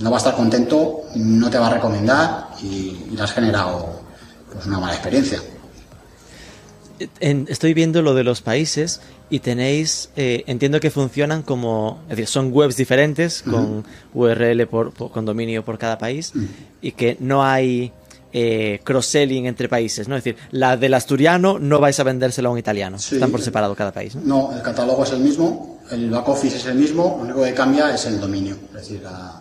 no va a estar contento, no te va a recomendar y, le has generado pues una mala experiencia. En- estoy viendo lo de los países y tenéis, eh, entiendo que funcionan como, es decir, son webs diferentes con URL por, por- con dominio por cada país y que no hay eh, cross-selling entre países, ¿no? Es decir, la del asturiano no vais a vendérsela a un italiano, Sí. están por separado cada país, ¿no? No, el catálogo es el mismo, el back office es el mismo, lo único que cambia es el dominio, es decir, la-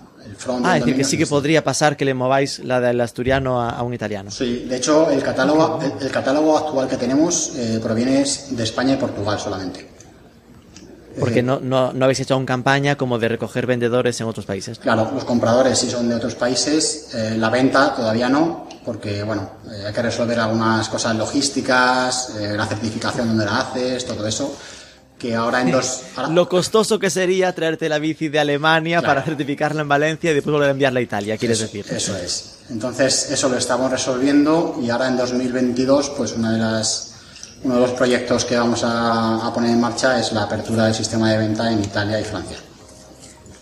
Ah, es decir, que sí que podría pasar que le mováis la del asturiano a, a un italiano. Sí, de hecho, el catálogo, el, el catálogo actual que tenemos eh, proviene de España y Portugal solamente. Porque Eh, no, no, no habéis hecho aún campaña como de recoger vendedores en otros países. Claro, los compradores sí son de otros países, eh, la venta todavía no, porque bueno, eh, hay que resolver algunas cosas logísticas, eh, la certificación donde la haces, todo eso, que ahora en dos... ahora- Lo costoso que sería traerte la bici de Alemania Claro. para certificarla en Valencia y después volver a enviarla a Italia, quieres eso, decir. Eso es. Entonces, eso lo estamos resolviendo y ahora en 2022, pues una de las, uno de los proyectos que vamos a, a poner en marcha es la apertura del sistema de venta en Italia y Francia.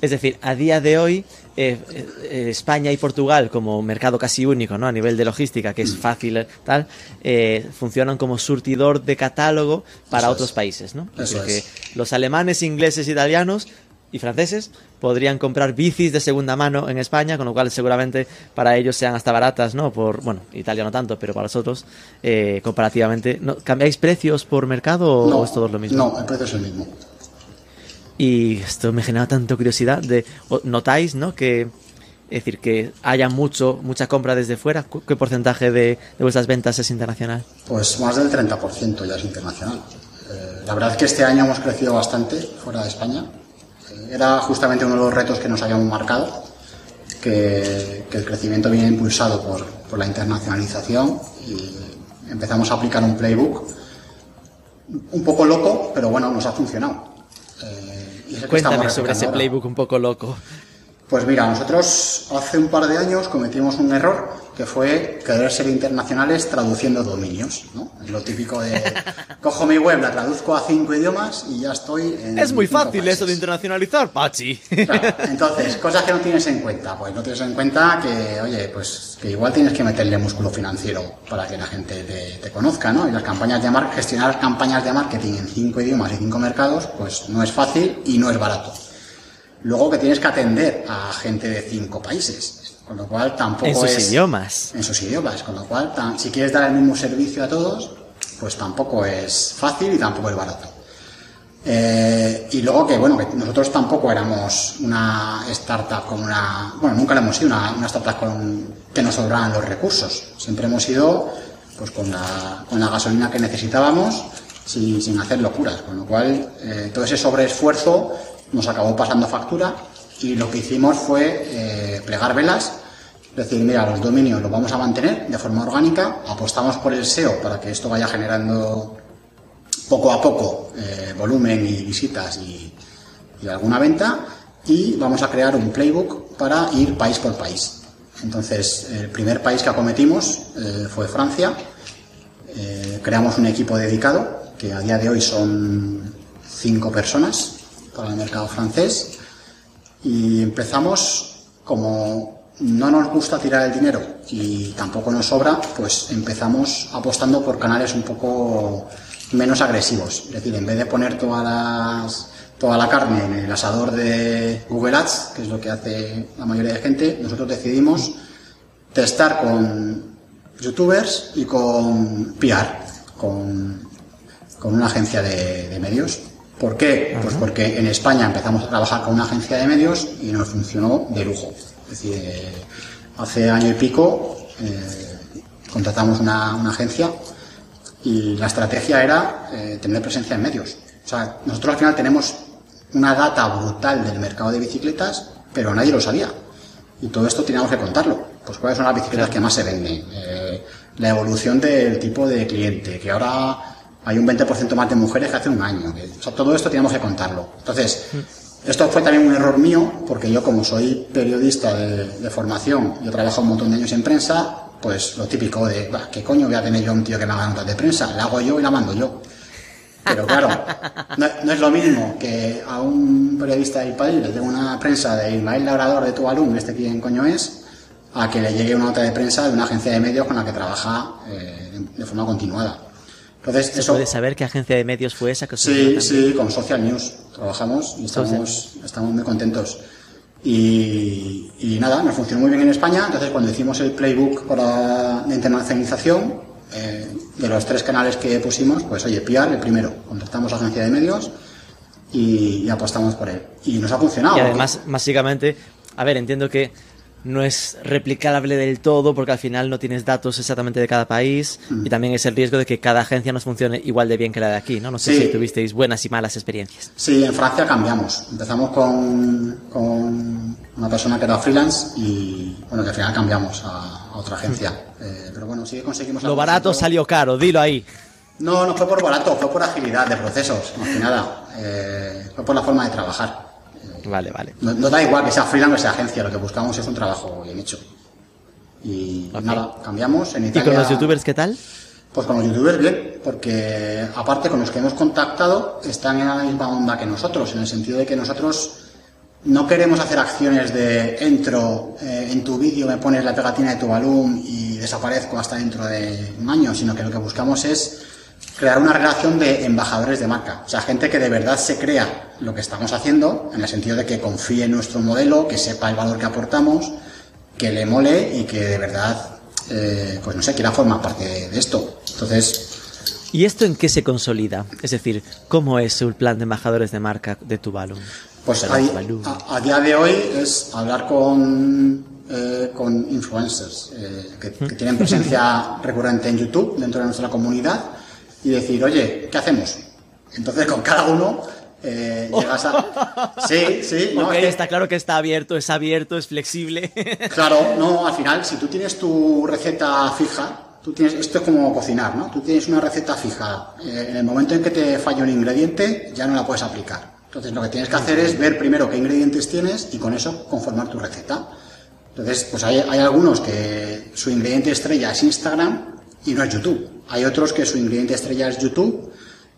Es decir, a día de hoy, eh, eh, España y Portugal, como mercado casi único, ¿no? A nivel de logística, que Mm. es fácil, eh, tal, eh, funcionan como surtidor de catálogo para Eso otros es. países, ¿no? Eso es. los alemanes, ingleses, italianos y franceses podrían comprar bicis de segunda mano en España, con lo cual seguramente para ellos sean hasta baratas, ¿no? Por, bueno, Italia no tanto, pero para los otros, eh, comparativamente. ¿no? ¿Cambiáis precios por mercado o es todo lo mismo? No, el precio es el mismo. Y esto me genera tanto curiosidad de notáis, ¿no? Que es decir que haya mucho mucha compra desde fuera. ¿Cu- ¿Qué porcentaje de, vuestras ventas es internacional? Pues más del 30% ya es internacional. Eh, la verdad es que este año hemos crecido bastante fuera de España. Eh, era justamente uno de los retos que nos habíamos marcado, que, el crecimiento viene impulsado por la internacionalización y empezamos a aplicar un playbook un poco loco, pero bueno, nos ha funcionado. Y es Cuéntame sobre ese ahora. playbook un poco loco. Pues mira, nosotros hace un par de años cometimos un error que fue querer ser internacionales traduciendo dominios, ¿no? Es lo típico de cojo mi web, la traduzco a cinco idiomas y ya estoy en Es muy fácil países. eso de internacionalizar, Pachi. Claro, entonces, cosas que no tienes en cuenta. Pues no tienes en cuenta que, oye, pues que igual tienes que meterle músculo financiero para que la gente te, te conozca, ¿no? Y las campañas de mar gestionar campañas de marketing en cinco idiomas y cinco mercados, pues no es fácil y no es barato. Luego que tienes que atender a gente de cinco países, con lo cual tampoco en sus es idiomas. en sus idiomas, con lo cual tan- si quieres dar el mismo servicio a todos, pues tampoco es fácil y tampoco es barato. Eh, y luego que, bueno, que nosotros tampoco éramos una startup con una... Bueno, nunca lo hemos sido una, una startup con, que nos sobraran los recursos. Siempre hemos ido pues con la, con la gasolina que necesitábamos sin, sin hacer locuras. Con lo cual, eh, todo ese sobreesfuerzo nos acabó pasando factura y lo que hicimos fue eh, plegar velas decir, mira, los dominios los vamos a mantener de forma orgánica, apostamos por el SEO para que esto vaya generando poco a poco eh, volumen y visitas y, alguna venta y vamos a crear un playbook para ir país por país. Entonces, el primer país que acometimos eh, fue Francia. Creamos un equipo dedicado, que a día de hoy son cinco personas para el mercado francés. Y empezamos, como no nos gusta tirar el dinero y tampoco nos sobra, pues empezamos apostando por canales un poco menos agresivos. Es decir, en vez de poner todas las, toda la carne en el asador de Google Ads, que es lo que hace la mayoría de gente, nosotros decidimos testar con youtubers y con PR, con, con una agencia de, de medios. ¿Por qué? Pues porque en España empezamos a trabajar con una agencia de medios y nos funcionó de lujo. Es decir, eh, hace año y pico eh, contratamos una, una agencia y la estrategia era eh, tener presencia en medios. O sea, nosotros al final tenemos una data brutal del mercado de bicicletas, pero nadie lo sabía. Y todo esto teníamos que contarlo. Pues cuáles son las bicicletas que más se venden, la evolución del tipo de cliente, que ahora hay un 20% más de mujeres que hace un año. o todo esto teníamos que contarlo. Entonces, esto fue también un error mío, porque yo como soy periodista de, formación, yo trabajo un montón de años en prensa, pues lo típico de, "Bah, ¿qué coño voy a tener yo un tío que me haga notas de prensa? La hago yo y la mando yo. Pero claro, no, es lo mismo que a un periodista del país le llegue una prensa de Ismael Labrador de tu alumno, este quién coño es, a que le llegue una nota de prensa de una agencia de medios con la que trabaja eh, de forma continuada. Entonces, ¿Se eso... puede saber qué agencia de medios fue esa que os Sí, sí, con Social News trabajamos y estamos, estamos muy contentos. Y, y nada, nos funcionó muy bien en España. Entonces, cuando hicimos el playbook para la internacionalización, eh, de los tres canales que pusimos, pues oye, PR el primero. Contratamos agencia de medios y, y apostamos por él. Y nos ha funcionado. Y además, básicamente, a ver, entiendo que no es replicable del todo porque al final no tienes datos exactamente de cada país Mm. y también es el riesgo de que cada agencia no funcione igual de bien que la de aquí, ¿no? No sé Sí. si tuvisteis buenas y malas experiencias. Sí, en Francia cambiamos. Empezamos con, con una persona que era freelance y bueno, que al final cambiamos a, a otra agencia. Eh, pero bueno, sí conseguimos... Lo barato salió caro, dilo ahí. No, no fue por barato, fue por agilidad de procesos, más que nada. Eh, fue por la forma de trabajar. Vale, vale. No, no da igual que sea freelance o sea agencia, lo que buscamos es un trabajo bien hecho. Y nada, cambiamos. En ¿Y Italia, con los youtubers qué tal? Pues con los youtubers bien, porque aparte con los que hemos contactado están en la misma onda que nosotros, en el sentido de que nosotros no queremos hacer acciones de entro eh, en tu vídeo, me pones la pegatina de tu balón y desaparezco hasta dentro de un año, sino que lo que buscamos es crear una relación de embajadores de marca, o sea, gente que de verdad se crea lo que estamos haciendo, en el sentido de que confíe en nuestro modelo, que sepa el valor que aportamos, que le mole y que de verdad, eh, pues no sé, quiera formar parte de, de esto. Entonces, ¿Y esto en qué se consolida? Es decir, ¿cómo es el plan de embajadores de marca de Tuvalu? pues a, a- a día de hoy es hablar con, eh, con influencers eh, que, que tienen presencia recurrente en YouTube dentro de nuestra comunidad y decir, oye, ¿qué hacemos? Entonces con cada uno eh, llegas a... Sí, sí, no, Ok, es que- está claro que está abierto, es abierto, es flexible. Claro, no, al final, si tú tienes tu receta fija, tú tienes, esto es como cocinar, ¿no? Tú tienes una receta fija, eh, en el momento en que te falla un ingrediente, ya no la puedes aplicar. Entonces, lo que tienes que hacer es ver primero qué ingredientes tienes y con eso conformar tu receta. Entonces, pues hay, hay algunos que su ingrediente estrella es Instagram y no es YouTube. Hay otros que su ingrediente estrella es YouTube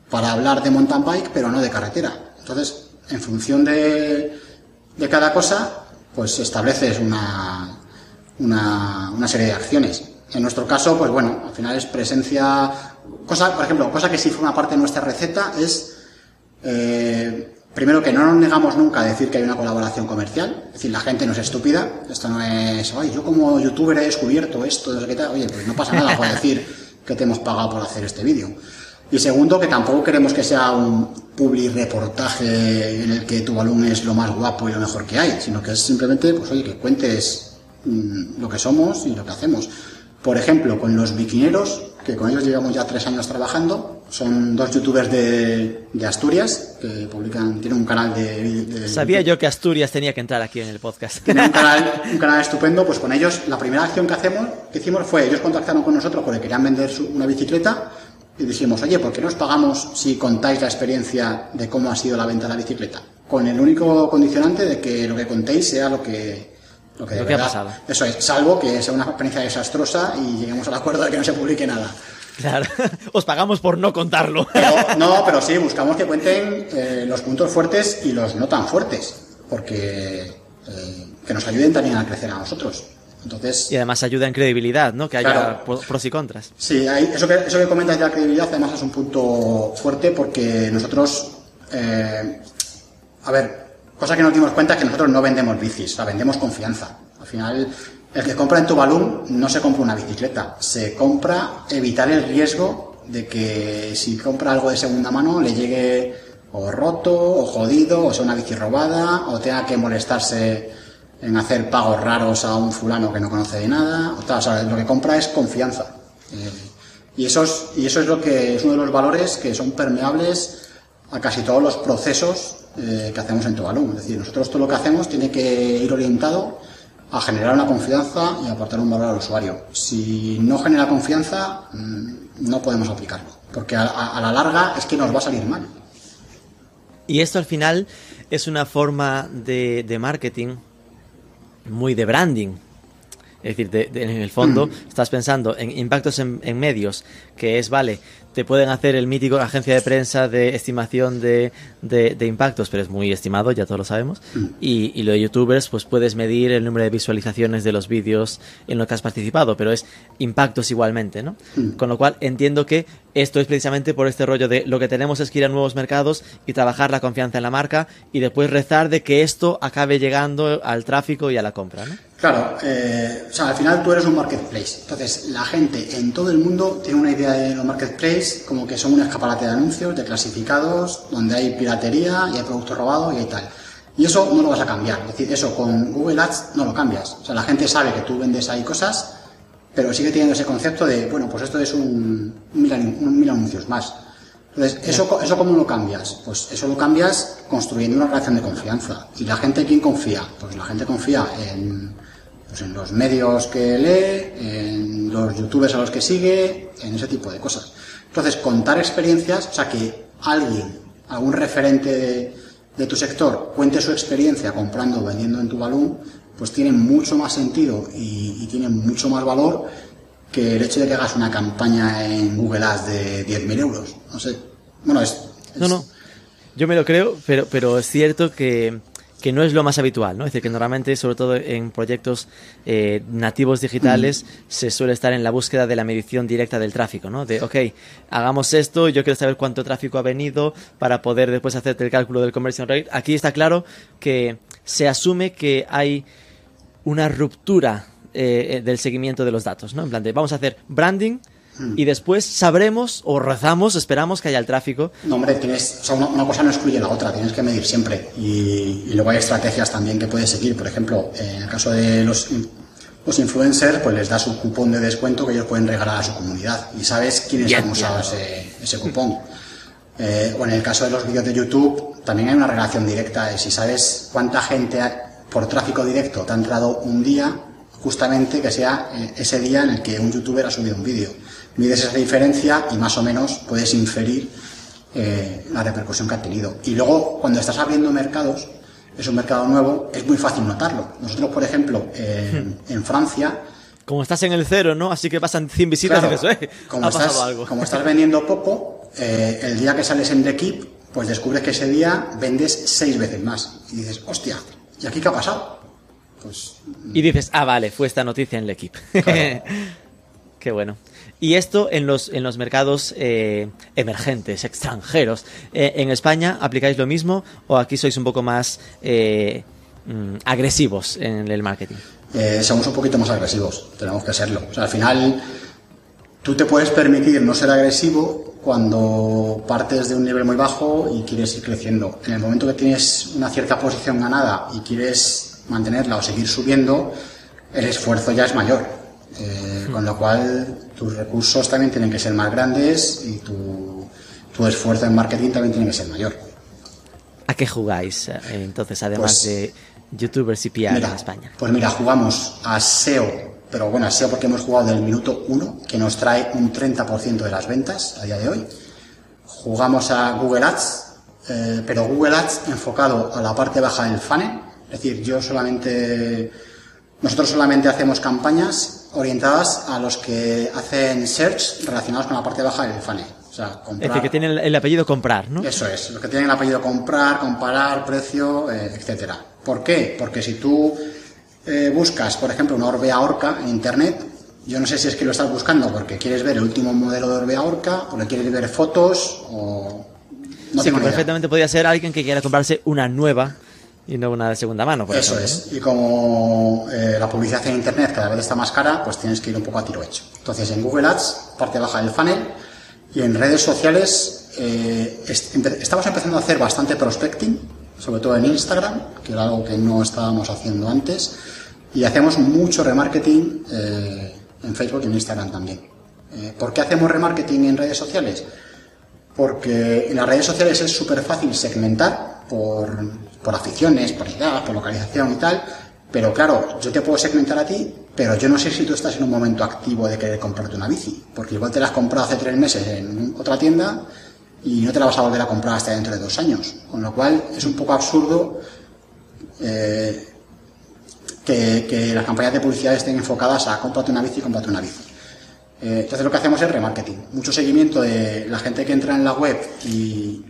para hablar de mountain bike, pero no de carretera. Entonces, en función de, de cada cosa, pues estableces una, una, una serie de acciones. En nuestro caso, pues bueno, al final es presencia. Cosa, por ejemplo, cosa que sí forma parte de nuestra receta es. eh, primero que no nos negamos nunca a decir que hay una colaboración comercial. Es decir, la gente no es estúpida. Esto no es, oye, yo como youtuber he descubierto esto, no sé qué tal. Oye, pues no pasa nada por decir que te hemos pagado por hacer este vídeo. Y segundo, que tampoco queremos que sea un publi reportaje en el que tu balón es lo más guapo y lo mejor que hay, sino que es simplemente, pues oye, que cuentes mm, lo que somos y lo que hacemos. Por ejemplo, con los biquineros, que con ellos llevamos ya tres años trabajando, son dos youtubers de, de Asturias que publican, tienen un canal de, de- Sabía yo que Asturias tenía que entrar aquí en el podcast. tienen un canal, un canal estupendo, pues con ellos la primera acción que hacemos, que hicimos fue, ellos contactaron con nosotros porque querían vender su- una bicicleta y dijimos, oye, ¿por qué no os pagamos si contáis la experiencia de cómo ha sido la venta de la bicicleta? Con el único condicionante de que lo que contéis sea lo que, lo que, de Lo que ha pasado. Eso es, salvo que sea una experiencia desastrosa y lleguemos al acuerdo de que no se publique nada. Claro, os pagamos por no contarlo. Pero, no, pero sí, buscamos que cuenten eh, los puntos fuertes y los no tan fuertes, porque eh, que nos ayuden también a crecer a nosotros. Entonces, Y además ayuda en credibilidad, ¿no? Que haya Claro. pros y contras. Sí, hay- eso, que, eso que comentas de la credibilidad además es un punto fuerte porque nosotros, eh, a ver, cosa que nos dimos cuenta es que nosotros no vendemos bicis, o sea, vendemos confianza. Al final, el que compra en tu balón no se compra una bicicleta, se compra evitar el riesgo de que si compra algo de segunda mano le llegue o roto, o jodido, o sea una bici robada, o tenga que molestarse en hacer pagos raros a un fulano que no conoce de nada. O sea, lo que compra es confianza. Eh, y, eso es, y eso es lo que es uno de los valores que son permeables a casi todos los procesos eh, que hacemos en Tuvalu. Es decir, nosotros todo lo que hacemos tiene que ir orientado a generar una confianza y aportar un valor al usuario. Si no genera confianza, mm, no podemos aplicarlo, porque a, a, la larga es que nos va a salir mal. Y esto al final es una forma de, de marketing muy de branding. Es decir, de, de, en el fondo mm. estás pensando en impactos en, en, medios, que es, vale, te pueden hacer el mítico agencia de prensa de estimación de, de, impactos, pero es muy estimado, ya todos lo sabemos. Y, y, lo de youtubers, pues puedes medir el número de visualizaciones de los vídeos en lo que has participado, pero es impactos igualmente, ¿no? Con lo cual entiendo que esto es precisamente por este rollo de lo que tenemos es que ir a nuevos mercados y trabajar la confianza en la marca y después rezar de que esto acabe llegando al tráfico y a la compra, ¿no? Claro, eh, o sea, al final tú eres un marketplace. Entonces, la gente en todo el mundo tiene una idea de los marketplaces como que son un escaparate de anuncios, de clasificados, donde hay piratería y hay productos robados y hay tal. Y eso no lo vas a cambiar. Es decir, eso con Google Ads no lo cambias. O sea, la gente sabe que tú vendes ahí cosas, pero sigue teniendo ese concepto de, bueno, pues esto es un mil, un mil anuncios más. Entonces, ¿eso, ¿eso cómo lo cambias? Pues eso lo cambias construyendo una relación de confianza. ¿Y la gente quién confía? Pues la gente confía en pues en los medios que lee, en los youtubers a los que sigue, en ese tipo de cosas. Entonces, contar experiencias, o sea, que alguien, algún referente de, de tu sector, cuente su experiencia comprando o vendiendo en tu balón, pues tiene mucho más sentido y, y, tiene mucho más valor que el hecho de que hagas una campaña en Google Ads de 10.000 euros. No sé. Bueno, es, es... No, no. Yo me lo creo, pero, pero es cierto que que no es lo más habitual, ¿no? Es decir, que normalmente, sobre todo en proyectos eh, nativos digitales, mm. se suele estar en la búsqueda de la medición directa del tráfico, ¿no? De, ok, hagamos esto, yo quiero saber cuánto tráfico ha venido para poder después hacerte el cálculo del conversion rate. Aquí está claro que se asume que hay una ruptura eh, del seguimiento de los datos, ¿no? En plan de, vamos a hacer branding, y después sabremos o rezamos, esperamos que haya el tráfico. No, hombre, tienes, o sea, una, una, cosa no excluye la otra, tienes que medir siempre. Y, y, luego hay estrategias también que puedes seguir. Por ejemplo, en el caso de los, los influencers, pues les das un cupón de descuento que ellos pueden regalar a su comunidad. Y sabes quiénes han usado ese, ese cupón. Eh, o en el caso de los vídeos de YouTube, también hay una relación directa. Y si sabes cuánta gente ha, por tráfico directo te ha entrado un día, justamente que sea eh, ese día en el que un youtuber ha subido un vídeo mides esa diferencia y más o menos puedes inferir eh, la repercusión que ha tenido. Y luego, cuando estás abriendo mercados, es un mercado nuevo, es muy fácil notarlo. Nosotros, por ejemplo, en, en Francia... Como estás en el cero, ¿no? Así que pasan 100 visitas claro, dices, eh, como ha estás, algo. Como estás vendiendo poco, eh, el día que sales en The Keep, pues descubres que ese día vendes seis veces más. Y dices, hostia, ¿y aquí qué ha pasado? Pues... Y dices, ah, vale, fue esta noticia en el equipo. Claro. qué bueno. Y esto en los, en los mercados eh, emergentes, extranjeros. Eh, ¿En España aplicáis lo mismo o aquí sois un poco más eh, mm, agresivos en el marketing? Somos un poquito más agresivos, tenemos que serlo. O sea, al final, tú te puedes permitir no ser agresivo cuando partes de un nivel muy bajo y quieres ir creciendo. En el momento que tienes una cierta posición ganada y quieres mantenerla o seguir subiendo, el esfuerzo ya es mayor. Eh, con lo cual, tus recursos también tienen que ser más grandes y tu, tu esfuerzo en marketing también tiene que ser mayor. ¿A qué jugáis eh, entonces, además pues, de youtubers y PR mira, en España? Pues mira, jugamos a SEO, pero bueno, a SEO porque hemos jugado del minuto 1, que nos trae un 30% de las ventas a día de hoy. Jugamos a Google Ads, eh, pero Google Ads enfocado a la parte baja del funnel, es decir, yo solamente, nosotros solamente hacemos campañas orientadas a los que hacen search relacionados con la parte baja del funnel. O sea, comprar, es decir, que tienen el, el, apellido comprar, ¿no? Eso es, los que tienen el apellido comprar, comparar, precio, eh, etcétera. ¿Por qué? Porque si tú eh, buscas, por ejemplo, una Orbea Orca en Internet, yo no sé si es que lo estás buscando porque quieres ver el último modelo de Orbea Orca, porque quieres ver fotos o... No sí, perfectamente podría ser alguien que quiera comprarse una nueva y no una de segunda mano. Por Eso ejemplo, es. ¿no? Y como eh, la publicidad en Internet cada vez está más cara, pues tienes que ir un poco a tiro hecho. Entonces, en Google Ads, parte baja del funnel, Y en redes sociales eh, estamos empezando a hacer bastante prospecting, sobre todo en Instagram, que era algo que no estábamos haciendo antes, y hacemos mucho remarketing eh, en Facebook y en Instagram también. Eh, ¿Por qué hacemos remarketing en redes sociales? Porque en las redes sociales es súper fácil segmentar por, por aficiones, por edad, por localización y tal, pero claro, yo te puedo segmentar a ti, pero yo no sé si tú estás en un momento activo de querer comprarte una bici, porque igual te la has comprado hace tres meses en otra tienda y no te la vas a volver a comprar hasta dentro de dos años. Con lo cual es un poco absurdo eh, que, las campañas de publicidad estén enfocadas a cómprate una bici, cómprate una bici. Eh, entonces lo que hacemos es remarketing, mucho seguimiento de la gente que entra en la web y,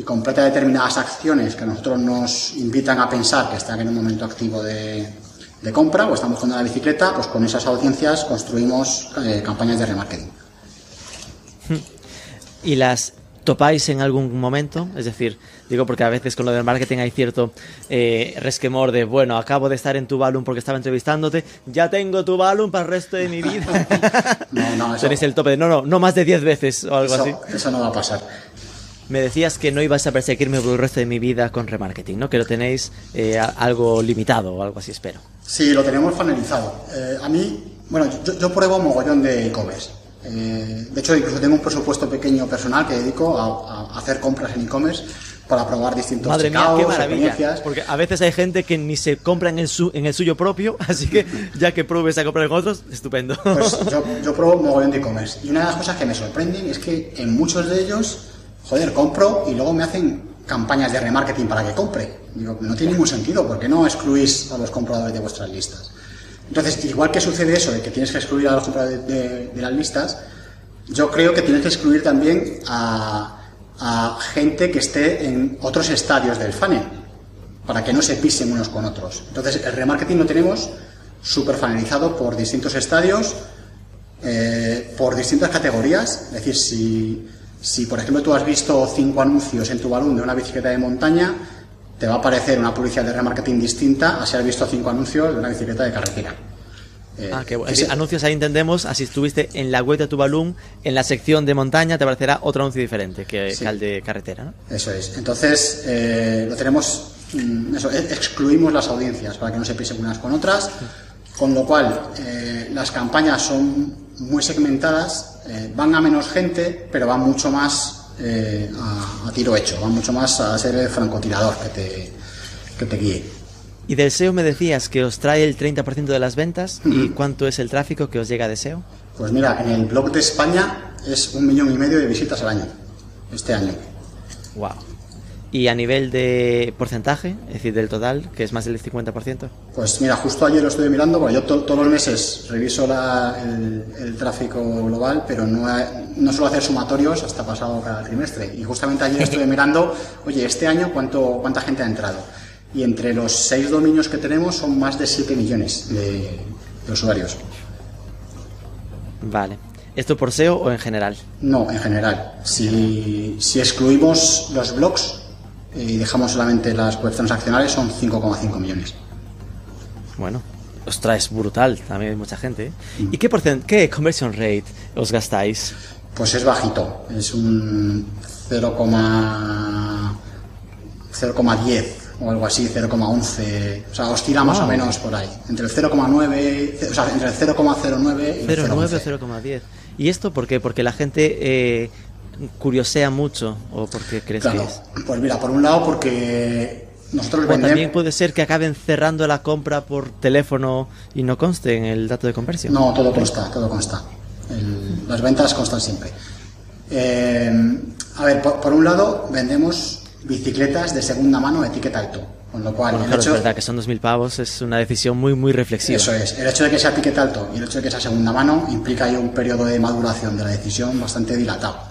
y completa determinadas acciones que a nosotros nos invitan a pensar que están en un momento activo de, compra o estamos buscando la bicicleta, pues con esas audiencias construimos eh, campañas de remarketing. ¿Y las topáis en algún momento? Es decir, digo porque a veces con lo del marketing hay cierto eh, resquemor de, bueno, acabo de estar en tu balón porque estaba entrevistándote, ya tengo tu balón para el resto de mi vida. no, no, eso, Tenéis el tope de, no, no, no más de 10 veces o algo así. Eso no va a pasar. Me decías que no ibas a perseguirme por el resto de mi vida con remarketing, ¿no? Que lo tenéis eh, algo limitado o algo así, espero. Sí, lo tenemos finalizado. Eh, a mí, bueno, yo, yo pruebo mogollón de e-commerce. Eh, de hecho, incluso tengo un presupuesto pequeño personal que dedico a, hacer compras en e-commerce para probar distintos Madre mía, qué maravilla. Porque a veces hay gente que ni se compra en el, en el suyo propio, así que ya que pruebes a comprar en otros, estupendo. Pues yo, yo pruebo mogollón de e-commerce. Y una de las cosas que me sorprenden es que en muchos de ellos joder, compro y luego me hacen campañas de remarketing para que compre. Digo, no tiene ningún sentido, porque no excluís a los compradores de vuestras listas? Entonces, igual que sucede eso de que tienes que excluir a los compradores de, las listas, yo creo que tienes que excluir también a, gente que esté en otros estadios del funnel, para que no se pisen unos con otros. Entonces, el remarketing lo tenemos súper funnelizado por distintos estadios, eh, por distintas categorías. Es decir, si si, por ejemplo, tú has visto cinco anuncios en tu balón de una bicicleta de montaña, te va a aparecer una publicidad de remarketing distinta a si has visto cinco anuncios de una bicicleta de carretera. Eh, ah, qué bueno. Anuncios ahí entendemos, así estuviste en la web de tu balón, en la sección de montaña te aparecerá otro anuncio diferente que, el de carretera. ¿no? Eso es. Entonces, eh, lo tenemos, mm, eso, excluimos las audiencias para que no se pisen unas con otras, con lo cual eh, las campañas son muy segmentadas eh, van a menos gente, pero van mucho más eh, a, tiro hecho, van mucho más a ser el francotirador que te, que te guíe. Y del SEO me decías que os trae el 30% de las ventas. ¿Y cuánto es el tráfico que os llega de SEO? Pues mira, en el blog de España es un millón y medio de visitas al año, este año. Wow. ¿Y a nivel de porcentaje, es decir, del total, que es más del 50%? Pues mira, justo ayer lo estuve mirando, porque yo todos los meses reviso el, tráfico global, pero no, no suelo hacer sumatorios hasta pasado cada trimestre. Y justamente ayer estuve mirando, oye, este año cuánto, cuánta gente ha entrado. Y entre los seis dominios que tenemos son más de 7 millones de, de usuarios. Vale. ¿Esto por SEO o en general? No, en general. Si, si excluimos los blogs, y dejamos solamente las webs transaccionales, son 5,5 millones. Bueno, os traes brutal, también hay mucha gente. ¿eh? ¿Y qué, qué conversion rate os gastáis? Pues es bajito, es un 0,10 o algo así, 0,11, o sea, oscila más o menos por ahí, entre el 0,9, o sea, entre el 0,09 y el 0,9 0,10. ¿Y esto por qué? Porque la gente eh, curiosea mucho o porque crees que es? Pues mira, por un lado porque nosotros vendemos... también puede ser que acaben cerrando la compra por teléfono y no conste en el dato de conversión. No, todo consta, todo consta. las ventas constan siempre. Eh, a ver, por, un lado vendemos bicicletas de segunda mano etiqueta alto. Con lo cual, el hecho, es verdad que son 2.000 pavos, es una decisión muy, muy reflexiva. Eso es. El hecho de que sea etiqueta alto y el hecho de que sea segunda mano implica ahí un periodo de maduración de la decisión bastante dilatado.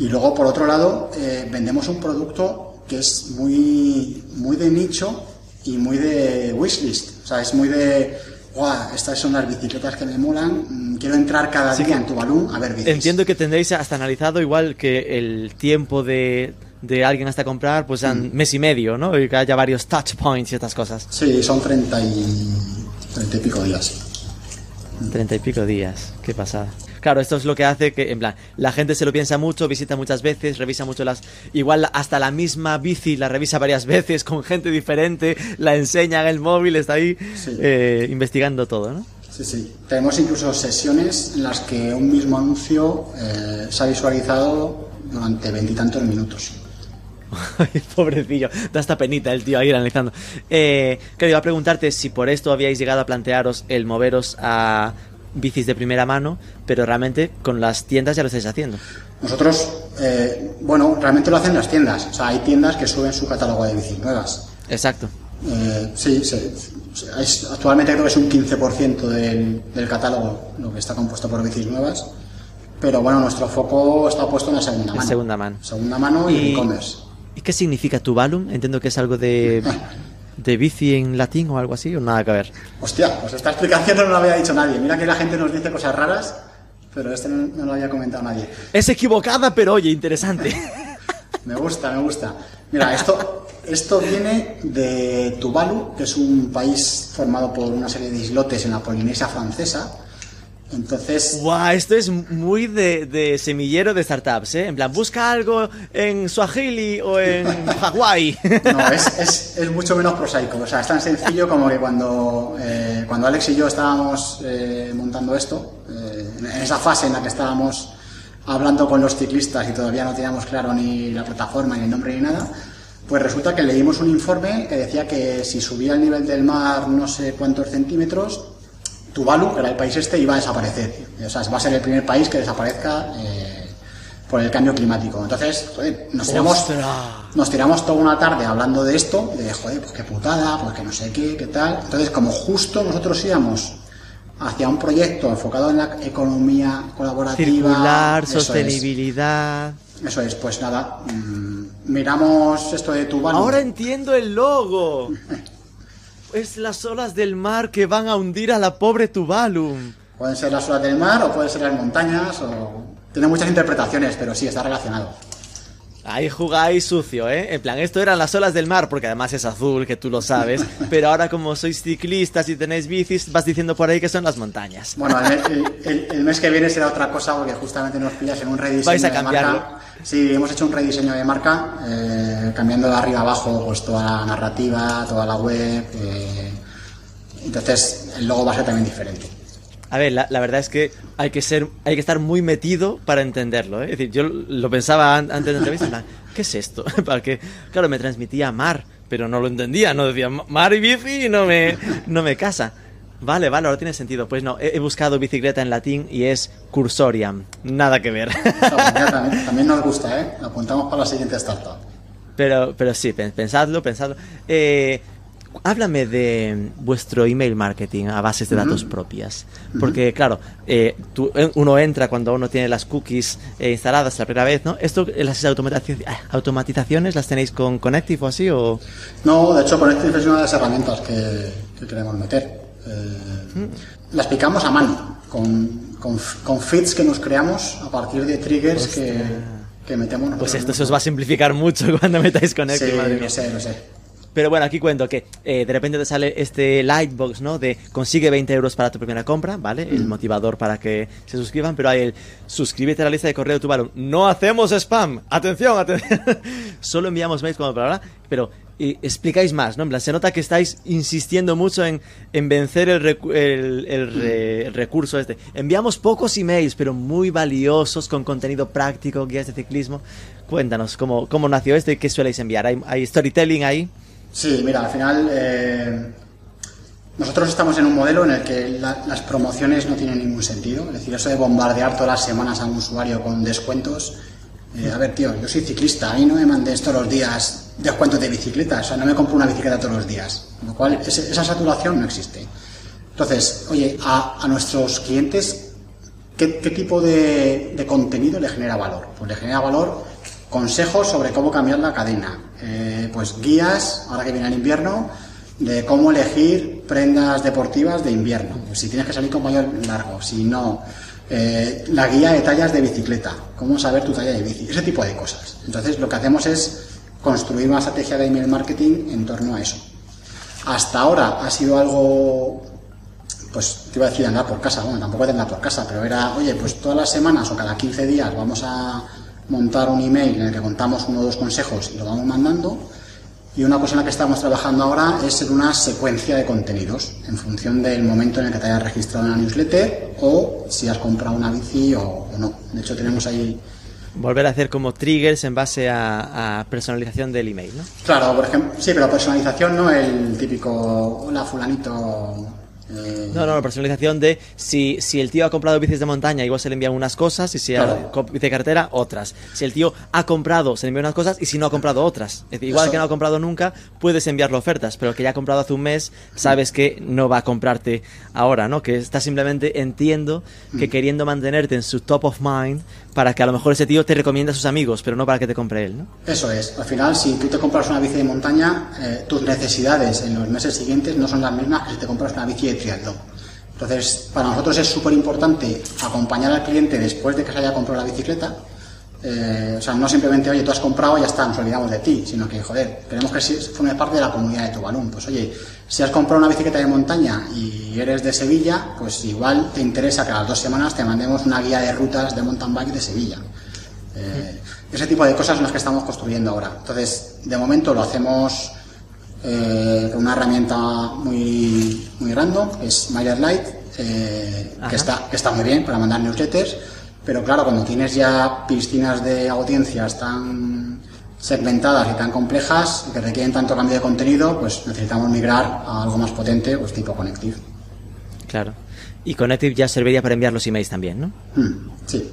Y luego, por otro lado, eh, vendemos un producto que es muy, muy de nicho y muy de wishlist. O sea, es muy de, guau, estas son las bicicletas que me molan, mm, quiero entrar cada día en tu balón a ver bicicletas. Entiendo que tendréis hasta analizado igual que el tiempo de, de alguien hasta comprar, pues un mm. mes y medio, ¿no? Y que haya varios touch points y estas cosas. Sí, son treinta y, treinta y pico días. Treinta y pico días, qué pasada. Claro, esto es lo que hace que, en plan, la gente se lo piensa mucho, visita muchas veces, revisa mucho las... Igual hasta la misma bici la revisa varias veces con gente diferente, la enseña en el móvil, está ahí Sí. eh, investigando todo, ¿no? Sí, sí. Tenemos incluso sesiones en las que un mismo anuncio eh, se ha visualizado durante veintitantos minutos. Ay, Pobrecillo, da esta penita el tío ahí analizando. Eh, iba a preguntarte si por esto habíais llegado a plantearos el moveros a bicis de primera mano, pero realmente con las tiendas ya lo estáis haciendo. Nosotros, eh, bueno, realmente lo hacen las tiendas. O sea, hay tiendas que suben su catálogo de bicis nuevas. Exacto. Eh, sí, es- actualmente creo que es un 15% del, del catálogo lo que está compuesto por bicis nuevas. Pero bueno, nuestro foco está puesto en la segunda mano. segunda mano. Segunda mano y, Y- e-commerce. ¿Y qué significa Tuvalum? Entiendo que es algo de, de bici en latín o algo así, o nada que ver. Hostia, pues esta explicación no lo había dicho nadie. Mira que la gente nos dice cosas raras, pero este no, no lo había comentado nadie. Es equivocada, pero oye, interesante. Me gusta, me gusta. Mira, esto, esto viene de Tuvalu, que es un país formado por una serie de islotes en la Polinesia francesa. Entonces, Guau, esto es muy de, de semillero de startups, ¿eh? En plan, busca algo en Swahili o en Hawái. no, es, es, es mucho menos prosaico. O sea, es tan sencillo como que cuando, eh, cuando Alex y yo estábamos eh, montando esto, eh, en esa fase en la que estábamos hablando con los ciclistas y todavía no teníamos claro ni la plataforma, ni el nombre, ni nada, pues resulta que leímos un informe que decía que si subía el nivel del mar no sé cuántos centímetros, Tuvalu, que era el país este, iba a desaparecer. O sea, va a ser el primer país que desaparezca eh, por el cambio climático. Entonces, joder, nos tiramos, ¡Ostras! nos tiramos toda una tarde hablando de esto, de joder, pues qué putada, pues que no sé qué, qué tal. Entonces, como justo nosotros íbamos hacia un proyecto enfocado en la economía colaborativa, Circular, eso es, sostenibilidad. eso es, pues nada, mm, miramos esto de Tuvalu. Ahora entiendo el logo. Es las olas del mar que van a hundir a la pobre Tuvalum. Pueden ser las olas del mar o pueden ser las montañas o... Tiene muchas interpretaciones, pero sí, está relacionado. Ahí jugáis sucio, ¿eh? En plan, esto eran las olas del mar, porque además es azul, que tú lo sabes. Pero ahora como sois ciclistas y tenéis bicis, vas diciendo por ahí que son las montañas. Bueno, el, el- el- el mes que viene será otra cosa porque justamente nos pillas en un rediseño Vais a de marca. Sí, hemos hecho un rediseño de marca, eh, cambiando de arriba abajo pues toda la narrativa, toda la web. eh, entonces el logo va a ser también diferente. A ver, la, la verdad es que hay que ser, hay que estar muy metido para entenderlo. ¿eh? Es decir, yo lo pensaba an- antes de la entrevista, en plan, ¿qué es esto? Porque, claro, me transmitía mar, pero no lo entendía, no decía "Ma- mar y bici y no me, no me casa. Vale, vale, ahora tiene sentido. Pues no, he, he buscado bicicleta en latín y es cursoriam. Nada que ver. También, también nos gusta, ¿eh? Apuntamos para la siguiente startup. Pero, pero sí, pen- pensadlo, pensadlo. Eh, háblame de vuestro email marketing a bases de datos propias. Porque, claro, eh, tú- eh, uno entra cuando uno tiene las cookies eh, instaladas la primera vez, ¿no? ¿Esto, eh, las automatizaci- automatizaciones las tenéis con Connective o así? O... No, de hecho, Connective es una de las herramientas que, que queremos meter. Eh, Las picamos a mano, con, con, con feeds que nos creamos a partir de triggers que, que metemos Pues esto se os va a simplificar mucho cuando metáis Connective, Sí, madre mía. lo sé, lo sé. Pero bueno, aquí cuento que eh, de repente te sale este Lightbox, ¿no? De consigue 20 euros para tu primera compra, ¿vale? El motivador para que se suscriban, pero hay el suscríbete a la lista de correo de tu balón. No hacemos spam. Atención, atención. Solo enviamos mails como palabra, pero eh, explicáis más, ¿no? En plan, se nota que estáis insistiendo mucho en, en vencer el, recu- el- el re- el recurso este. Enviamos pocos emails, pero muy valiosos, con contenido práctico, guías de ciclismo. Cuéntanos, ¿cómo, cómo nació esto y qué sueléis enviar? ¿Hay, hay storytelling ahí? Sí, mira, al final eh, nosotros estamos en un modelo en el que la- las promociones no tienen ningún sentido. Es decir, eso de bombardear todas las semanas a un usuario con descuentos. eh, a ver, tío, yo soy ciclista, mí no me mandes todos los días descuentos de bicicleta, o sea, no me compro una bicicleta todos los días. Con lo cual, esa saturación no existe. Entonces, oye, a, a nuestros clientes, ¿qué, qué tipo de, de contenido le genera valor? Pues le genera valor consejos sobre cómo cambiar la cadena, eh, pues guías, ahora que viene el invierno, de cómo elegir prendas deportivas de invierno, si tienes que salir con mayor largo, si no, eh, la guía de tallas de bicicleta, cómo saber tu talla de bici, ese tipo de cosas. Entonces lo que hacemos es construir una estrategia de email marketing en torno a eso. Hasta ahora ha sido algo pues te iba a decir andar por casa, bueno, tampoco de andar por casa, pero era, oye, pues todas las semanas o cada 15 días vamos a montar un email en el que contamos uno o dos consejos y lo vamos mandando. Y una cosa en la que estamos trabajando ahora es en una secuencia de contenidos, en función del momento en el que te hayas registrado en la newsletter o si has comprado una bici o, o no. De hecho, tenemos ahí Volver a hacer como triggers en base a, a personalización del email, ¿no? Claro, por ejemplo, sí, pero personalización no el típico, hola fulanito. Eh, No, no, personalización de si, si el tío ha comprado bicis de montaña, igual se le envían unas cosas, y si Claro. ha bici de carretera, otras. Si el tío ha comprado, se le envían unas cosas, y si no ha comprado otras. Es decir, igual Eso- que no ha comprado nunca, puedes enviarle ofertas, pero el que ya ha comprado hace un mes, sabes que no va a comprarte ahora, ¿no? Que está simplemente, entiendo, que Mm. queriendo mantenerte en su top of mind, para que a lo mejor ese tío te recomienda a sus amigos, pero no para que te compre él, ¿no? Eso es. Al final, si tú te compras una bici de montaña, eh, tus necesidades en los meses siguientes no son las mismas que si te compras una bici de Entonces, para nosotros es súper importante acompañar al cliente después de que se haya comprado la bicicleta. Eh, o sea, no simplemente, oye, tú has comprado y ya está, nos olvidamos de ti, sino que, joder, queremos que formes parte de la comunidad de tu balón. Pues, oye, si has comprado una bicicleta de montaña y eres de Sevilla, pues igual te interesa que a las dos semanas te mandemos una guía de rutas de mountain bike de Sevilla. Eh, ese tipo de cosas son las que estamos construyendo ahora. Entonces, de momento lo hacemos eh, con una herramienta muy, muy random, que es MailerLite, eh, que, está, que está muy bien para mandar newsletters, pero claro, cuando tienes ya piscinas de audiencias tan segmentadas y tan complejas y que requieren tanto cambio de contenido, pues necesitamos migrar a algo más potente, pues tipo Connective. Claro. Y Connective ya serviría para enviar los emails también, ¿no? Hmm, sí.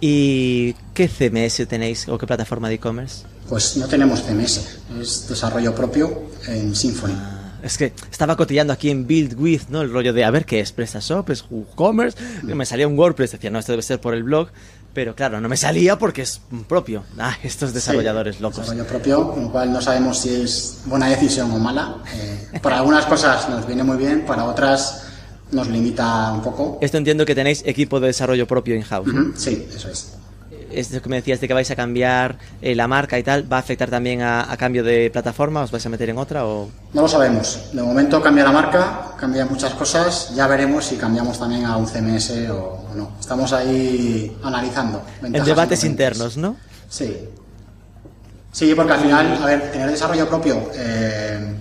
¿Y qué CMS tenéis o qué plataforma de e-commerce? Pues no tenemos CMS, es desarrollo propio en Symfony. Es que estaba cotillando aquí en Build With, ¿no? El rollo de a ver qué es PrestaShop, es WooCommerce. Me salía un WordPress, decía, no, esto debe ser por el blog. Pero claro, no me salía porque es propio. Ah, estos desarrolladores Sí, locos. Desarrollo propio, con lo cual no sabemos si es buena decisión o mala. Eh, para algunas cosas nos viene muy bien, para otras nos limita un poco. Esto entiendo que tenéis equipo de desarrollo propio in-house. Sí, eso es. Esto que me decías de que vais a cambiar eh, la marca y tal, ¿va a afectar también a, a cambio de plataforma? ¿Os vais a meter en otra o...? No lo sabemos. De momento cambia la marca, cambia muchas cosas. Ya veremos si cambiamos también a un CMS o no. Estamos ahí analizando. En debates internos. ¿no? Sí. Sí, porque al final, a ver, tener desarrollo propio, eh,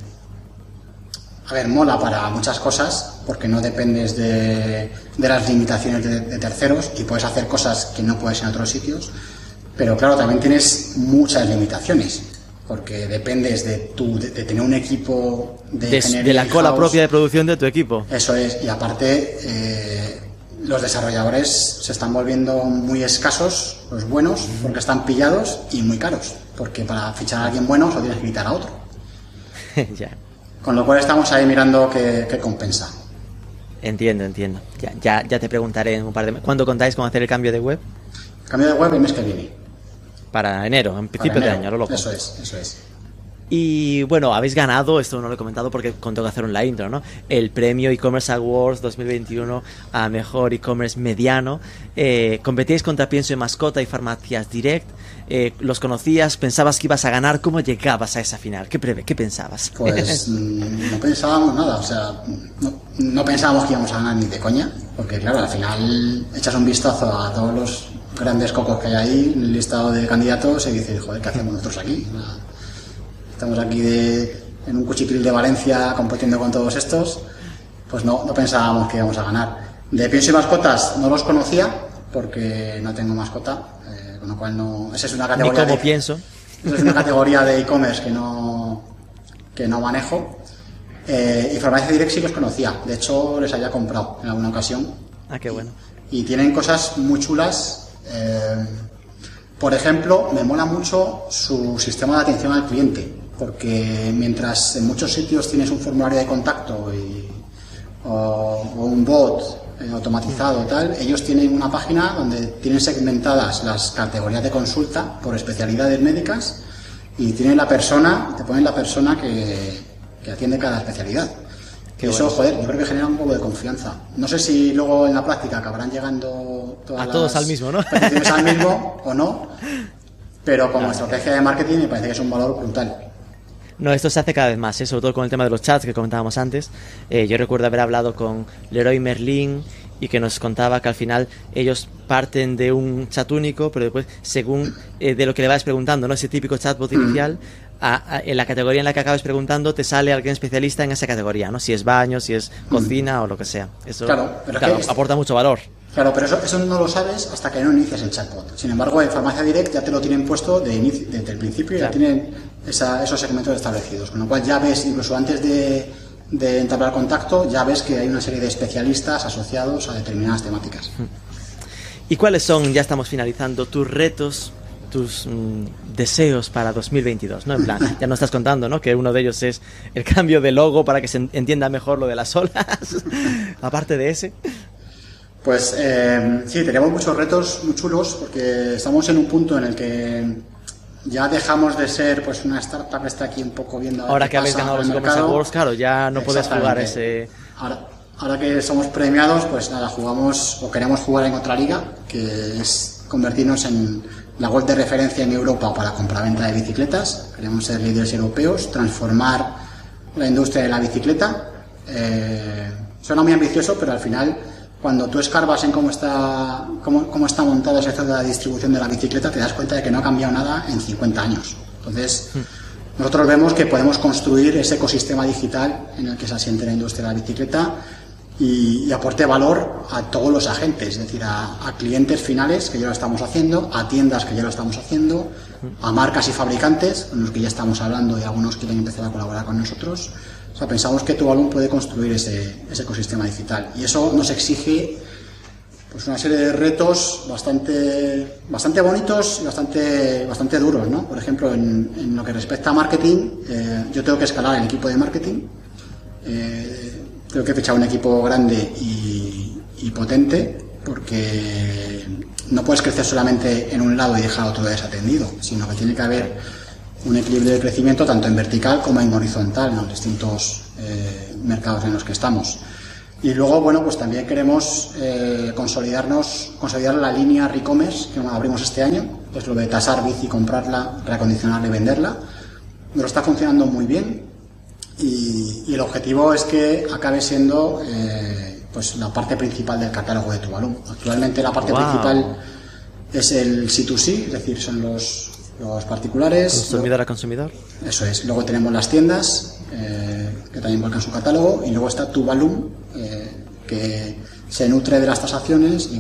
a ver, mola para muchas cosas, porque no dependes de, de las limitaciones de, de terceros y puedes hacer cosas que no puedes en otros sitios. Pero claro, también tienes muchas limitaciones, porque dependes de, tu, de, de tener un equipo de, De, la cola propia de producción de tu equipo. Eso es, y aparte eh, los desarrolladores se están volviendo muy escasos, los buenos, porque están pillados y muy caros, porque para fichar a alguien bueno solo tienes que quitar a otro. ya. Con lo cual estamos ahí mirando qué, qué compensa. Entiendo, entiendo. Ya, ya, ya te preguntaré en un par de meses. ¿Cuándo contáis con hacer el cambio de web? Cambio de web el mes que viene. Para enero, en principio de año, lo loco. Eso es, eso es. Y bueno, habéis ganado, esto no lo he comentado porque tengo que hacer en la intro, ¿no? El premio e-commerce awards 2021 a mejor e-commerce mediano. Eh, competíais contra Pienso en Mascota y Farmacias Direct. Eh, ¿Los conocías? ¿Pensabas que ibas a ganar? ¿Cómo llegabas a esa final? ¿Qué, prevé? ¿Qué pensabas? Pues mm, no pensábamos nada, o sea, no, no pensábamos que íbamos a ganar ni de coña, porque claro, al final echas un vistazo a todos los grandes cocos que hay ahí en el listado de candidatos y dices, joder, ¿qué hacemos nosotros aquí? Estamos aquí de, en un cuchitril de Valencia compitiendo con todos estos, pues no, no pensábamos que íbamos a ganar. De Pienso y Mascotas no los conocía, porque no tengo mascota, eh, con lo cual no... Esa es una Ni categoría... cómo de- pienso. esa es una categoría de e-commerce que no, que no manejo. Eh, y Farmacia Direct sí los conocía. De hecho, les había comprado en alguna ocasión. Ah, qué bueno. Y tienen cosas muy chulas. eh, por ejemplo, me mola mucho su sistema de atención al cliente. Porque mientras en muchos sitios tienes un formulario de contacto y, o, o un bot eh, automatizado y tal, ellos tienen una página donde tienen segmentadas las categorías de consulta por especialidades médicas y tienen la persona, te ponen la persona que, que atiende cada especialidad. Qué eso, bueno. joder, yo creo que genera un poco de confianza. No sé si luego en la práctica acabarán llegando todas A todos al mismo, ¿no? al mismo o no, pero como estrategia de marketing me parece que es un valor brutal. No, esto se hace cada vez más, ¿eh? sobre todo con el tema de los chats que comentábamos antes. Eh, yo recuerdo haber hablado con Leroy Merlin y que nos contaba que al final ellos parten de un chat único, pero después, según eh, de lo que le vas preguntando, ¿no? ese típico chatbot inicial, en la categoría en la que acabes preguntando te sale alguien especialista en esa categoría, ¿no? Si es baño, si es cocina o lo que sea. Eso claro, aporta mucho valor. Claro, pero eso, eso, no lo sabes hasta que no inicias el chatbot. Sin embargo, en Farmacia Direct ya te lo tienen puesto de desde el principio, ya tienen esos segmentos establecidos. Con lo cual ya ves, incluso antes de, de entablar contacto, ya ves que hay una serie de especialistas asociados a determinadas temáticas. ¿Y cuáles son, ya estamos finalizando, tus retos tus mm, deseos para 2022, ¿no? En plan, ya no estás contando, ¿no? Que uno de ellos es el cambio de logo para que se entienda mejor lo de las olas, aparte de ese. Pues eh, sí, tenemos muchos retos muy chulos porque estamos en un punto en el que ya dejamos de ser pues una startup está aquí un poco viendo ahora que habéis ganado los e-commerce awards claro ya no puedes jugar ese ahora, ahora que somos premiados pues nada jugamos o queremos jugar en otra liga que es convertirnos en la web de referencia en Europa para compraventa de bicicletas. Queremos ser líderes europeos, transformar la industria de la bicicleta. Eh, suena muy ambicioso, pero al final, cuando tú escarbas en cómo está, cómo, cómo está montado el sector de la distribución de la bicicleta, te das cuenta de que no ha cambiado nada en 50 años. Entonces, nosotros vemos que podemos construir ese ecosistema digital en el que se asiente la industria de la bicicleta y, aporte valor a todos los agentes, es decir, a, clientes finales que ya lo estamos haciendo, a tiendas que ya lo estamos haciendo, a marcas y fabricantes con los que ya estamos hablando y algunos quieren empezar a colaborar con nosotros. Pensamos que tu alumno puede construir ese, ecosistema digital y eso nos exige pues una serie de retos bastante, bastante bonitos y bastante, bastante duros, ¿no? Por ejemplo, en, lo que respecta a marketing, eh, yo tengo que escalar el equipo de marketing. Eh, Creo que he fichado un equipo grande y, potente porque no puedes crecer solamente en un lado y dejar otro desatendido, sino que tiene que haber un equilibrio de crecimiento tanto en vertical como en horizontal en los distintos eh, mercados en los que estamos. Y luego, bueno, pues también queremos eh, consolidarnos, consolidar la línea Recommerce que abrimos este año, que es lo de tasar bici, comprarla, reacondicionarla y venderla. Nos está funcionando muy bien. Y, el objetivo es que acabe siendo eh, pues la parte principal del catálogo de Tuvalu. Actualmente la parte principal es el C2C, es decir, son los, los particulares. Consumidor a consumidor. Eso es. Luego tenemos las tiendas, eh, que también volcan su catálogo, y luego está Tuvalu, eh, que se nutre de las tasaciones y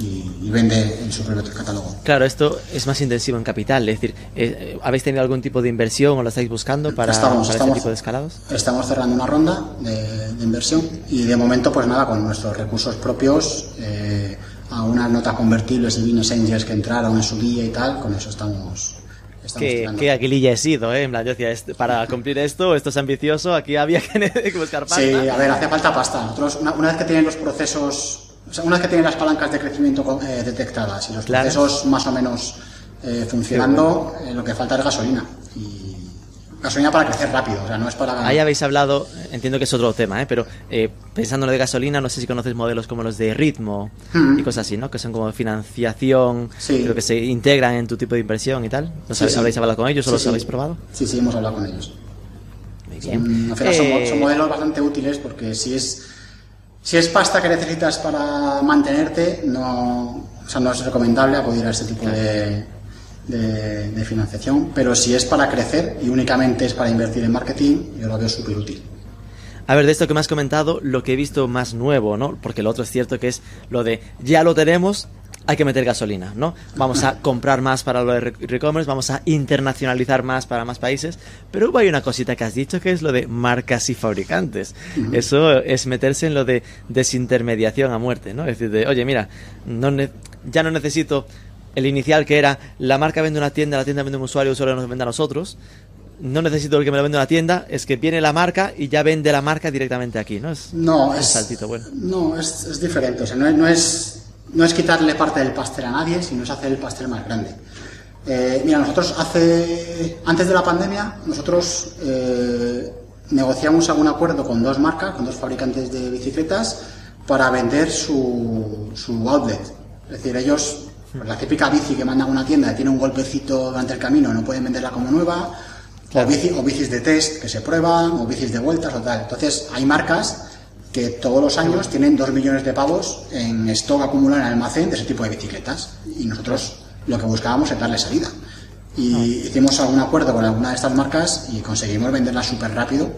y, vende en su propio catálogo. Claro, esto es más intensivo en capital, es decir, eh, ¿habéis tenido algún tipo de inversión o lo estáis buscando para, este tipo de escalados? Estamos cerrando una ronda de, inversión y de momento, pues nada, con nuestros recursos propios, eh, a unas notas convertibles y business angels que entraron en su día y tal, con eso estamos que, que aguililla he sido, ¿eh? En plan, yo decía, para cumplir esto, esto es ambicioso, aquí había que buscar pasta. Sí, a ver, hace falta pasta. Nosotros, una vez que tienen los procesos una vez que tienen las palancas de crecimiento eh, detectadas y los procesos más o menos eh, funcionando, eh, lo que falta es gasolina. Gasolina para crecer rápido, o sea, no es para... Ahí habéis hablado, entiendo que es otro tema, pero pensando en lo de gasolina, no sé si conoces modelos como los de ritmo mm. y cosas así, ¿no? Que son como financiación, creo que se integran en tu tipo de inversión y tal. ¿No ¿Habéis hablado con ellos o los habéis probado? Sí, sí, hemos hablado con ellos. son modelos bastante útiles porque si es si es pasta que necesitas para mantenerte, no, no es recomendable acudir a ese tipo de, de, financiación, pero si es para crecer y únicamente es para invertir en marketing, yo lo veo súper útil. A ver, de esto que me has comentado, lo que he visto más nuevo, ¿no? Porque lo otro es cierto que es lo de ya lo tenemos, hay que meter gasolina, ¿no? Vamos a comprar más para lo de e-commerce, vamos a internacionalizar más para más países, pero hay una cosita que has dicho que es lo de marcas y fabricantes. Eso es meterse en lo de desintermediación a muerte, ¿no? Es decir, de, oye, mira, no ya no necesito el inicial que era la marca vende una tienda, la tienda vende un usuario, el usuario nos vende a nosotros. No necesito el que me lo venda una tienda, es que viene la marca y ya vende la marca directamente aquí, ¿no? Es, no, es, saltito bueno. No, es, diferente, o sea, no es no es quitarle parte del pastel a nadie, sino es hacer el pastel más grande. Eh, mira, nosotros hace, antes de la pandemia, nosotros eh, negociamos algún acuerdo con dos marcas, con dos fabricantes de bicicletas, para vender su, su outlet. Es decir, ellos, pues la típica bici que mandan a una tienda, tiene un golpecito durante el camino, no pueden venderla como nueva, O, bicis de test que se prueban, o bicis de vueltas o tal. Entonces, hay marcas que todos los años tienen dos millones de pavos en stock acumulado en el almacén de ese tipo de bicicletas. Y nosotros lo que buscábamos es darle salida. Y ah. hicimos algún acuerdo con alguna de estas marcas y conseguimos venderlas súper rápido.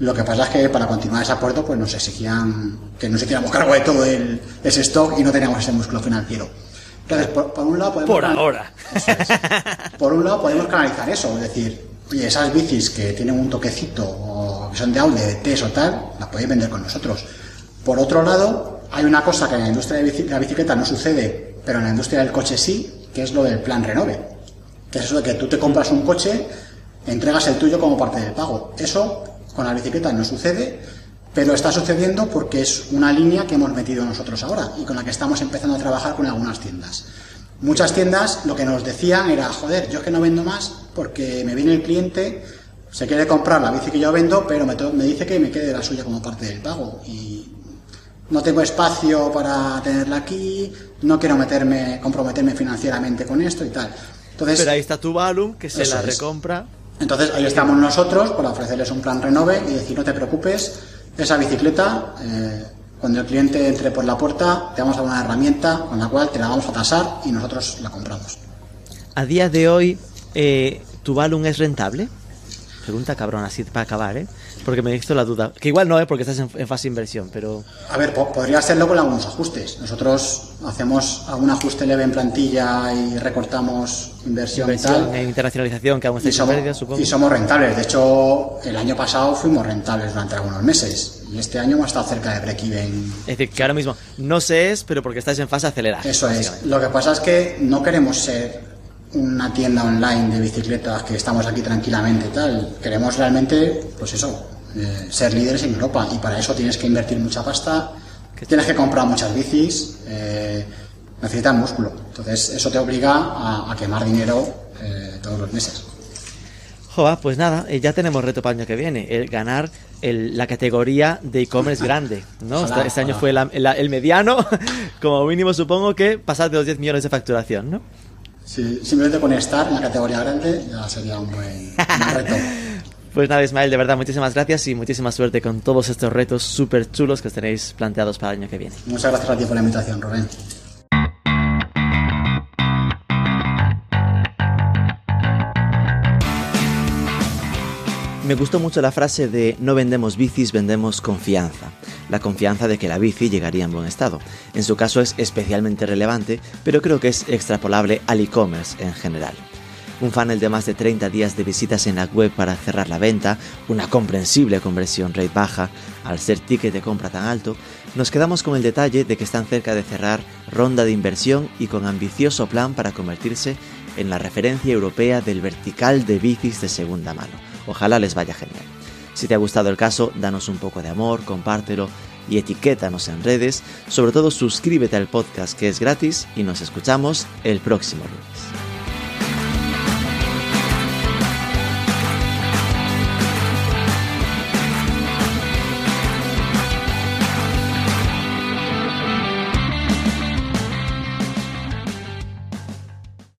Lo que pasa es que para continuar ese acuerdo pues nos exigían que nos hiciéramos cargo de todo el, ese stock y no teníamos ese músculo financiero. Entonces, por, un lado podemos... Por ahora. Por un lado podemos canalizar eso, es decir, oye, esas bicis que tienen un toquecito o que son de Audi, de TES o tal, las podéis vender con nosotros. Por otro lado, hay una cosa que en la industria de la bicicleta no sucede, pero en la industria del coche sí, que es lo del plan renove. Que es eso de que tú te compras un coche, entregas el tuyo como parte del pago. Eso con la bicicleta no sucede, pero está sucediendo porque es una línea que hemos metido nosotros ahora y con la que estamos empezando a trabajar con algunas tiendas. Muchas tiendas lo que nos decían era, joder, yo es que no vendo más porque me viene el cliente, se quiere comprar la bici que yo vendo, pero me, me dice que me quede la suya como parte del pago. Y no tengo espacio para tenerla aquí, no quiero meterme, comprometerme financieramente con esto y tal. Entonces, pero ahí está tu Balum que se la recompra. Entonces ahí estamos nosotros para ofrecerles un plan renove y decir, no te preocupes, esa bicicleta... Eh, cuando el cliente entre por la puerta, te vamos a dar una herramienta con la cual te la vamos a tasar y nosotros la compramos. A día de hoy, eh, ¿tu Balloon es rentable? Pregunta cabrón, así para acabar, ¿eh? Porque me he visto la duda. Que igual no, ¿eh? Porque estás en, fase de inversión, pero... A ver, podría serlo con algunos ajustes. Nosotros hacemos algún ajuste leve en plantilla y recortamos inversión, inversión y tal. En internacionalización, que aún y supongo. Y somos rentables. De hecho, el año pasado fuimos rentables durante algunos meses. Y este año hemos estado cerca de break-even. Es decir, que ahora mismo no se es, pero porque estáis en fase acelerada. Eso es. Lo que pasa es que no queremos ser una tienda online de bicicletas que estamos aquí tranquilamente y tal. Queremos realmente, pues eso, eh, ser líderes en Europa. Y para eso tienes que invertir mucha pasta, tienes que comprar muchas bicis, eh, necesitas músculo. Entonces eso te obliga a, quemar dinero eh, todos los meses. Joa, pues nada, eh, ya tenemos reto para el año que viene, el ganar la categoría de e-commerce grande, ¿no? este, año fue el mediano, como mínimo supongo que pasar de los 10 millones de facturación, ¿no? Sí, simplemente con estar en la categoría grande ya sería un buen, reto. Pues nada, Ismael, de verdad, muchísimas gracias y muchísima suerte con todos estos retos súper chulos que os tenéis planteados para el año que viene. Muchas gracias a ti por la invitación, Rubén. Me gustó mucho la frase de no vendemos bicis, vendemos confianza. La confianza de que la bici llegaría en buen estado. En su caso es especialmente relevante, pero creo que es extrapolable al e-commerce en general. Un funnel de más de 30 días de visitas en la web para cerrar la venta, una comprensible conversión rate baja, al ser ticket de compra tan alto, nos quedamos con el detalle de que están cerca de cerrar ronda de inversión y con ambicioso plan para convertirse en la referencia europea del vertical de bicis de segunda mano Ojalá les vaya genial. Si te ha gustado el caso, danos un poco de amor, compártelo y etiquétanos en redes. Sobre todo suscríbete al podcast que es gratis y nos escuchamos el próximo lunes.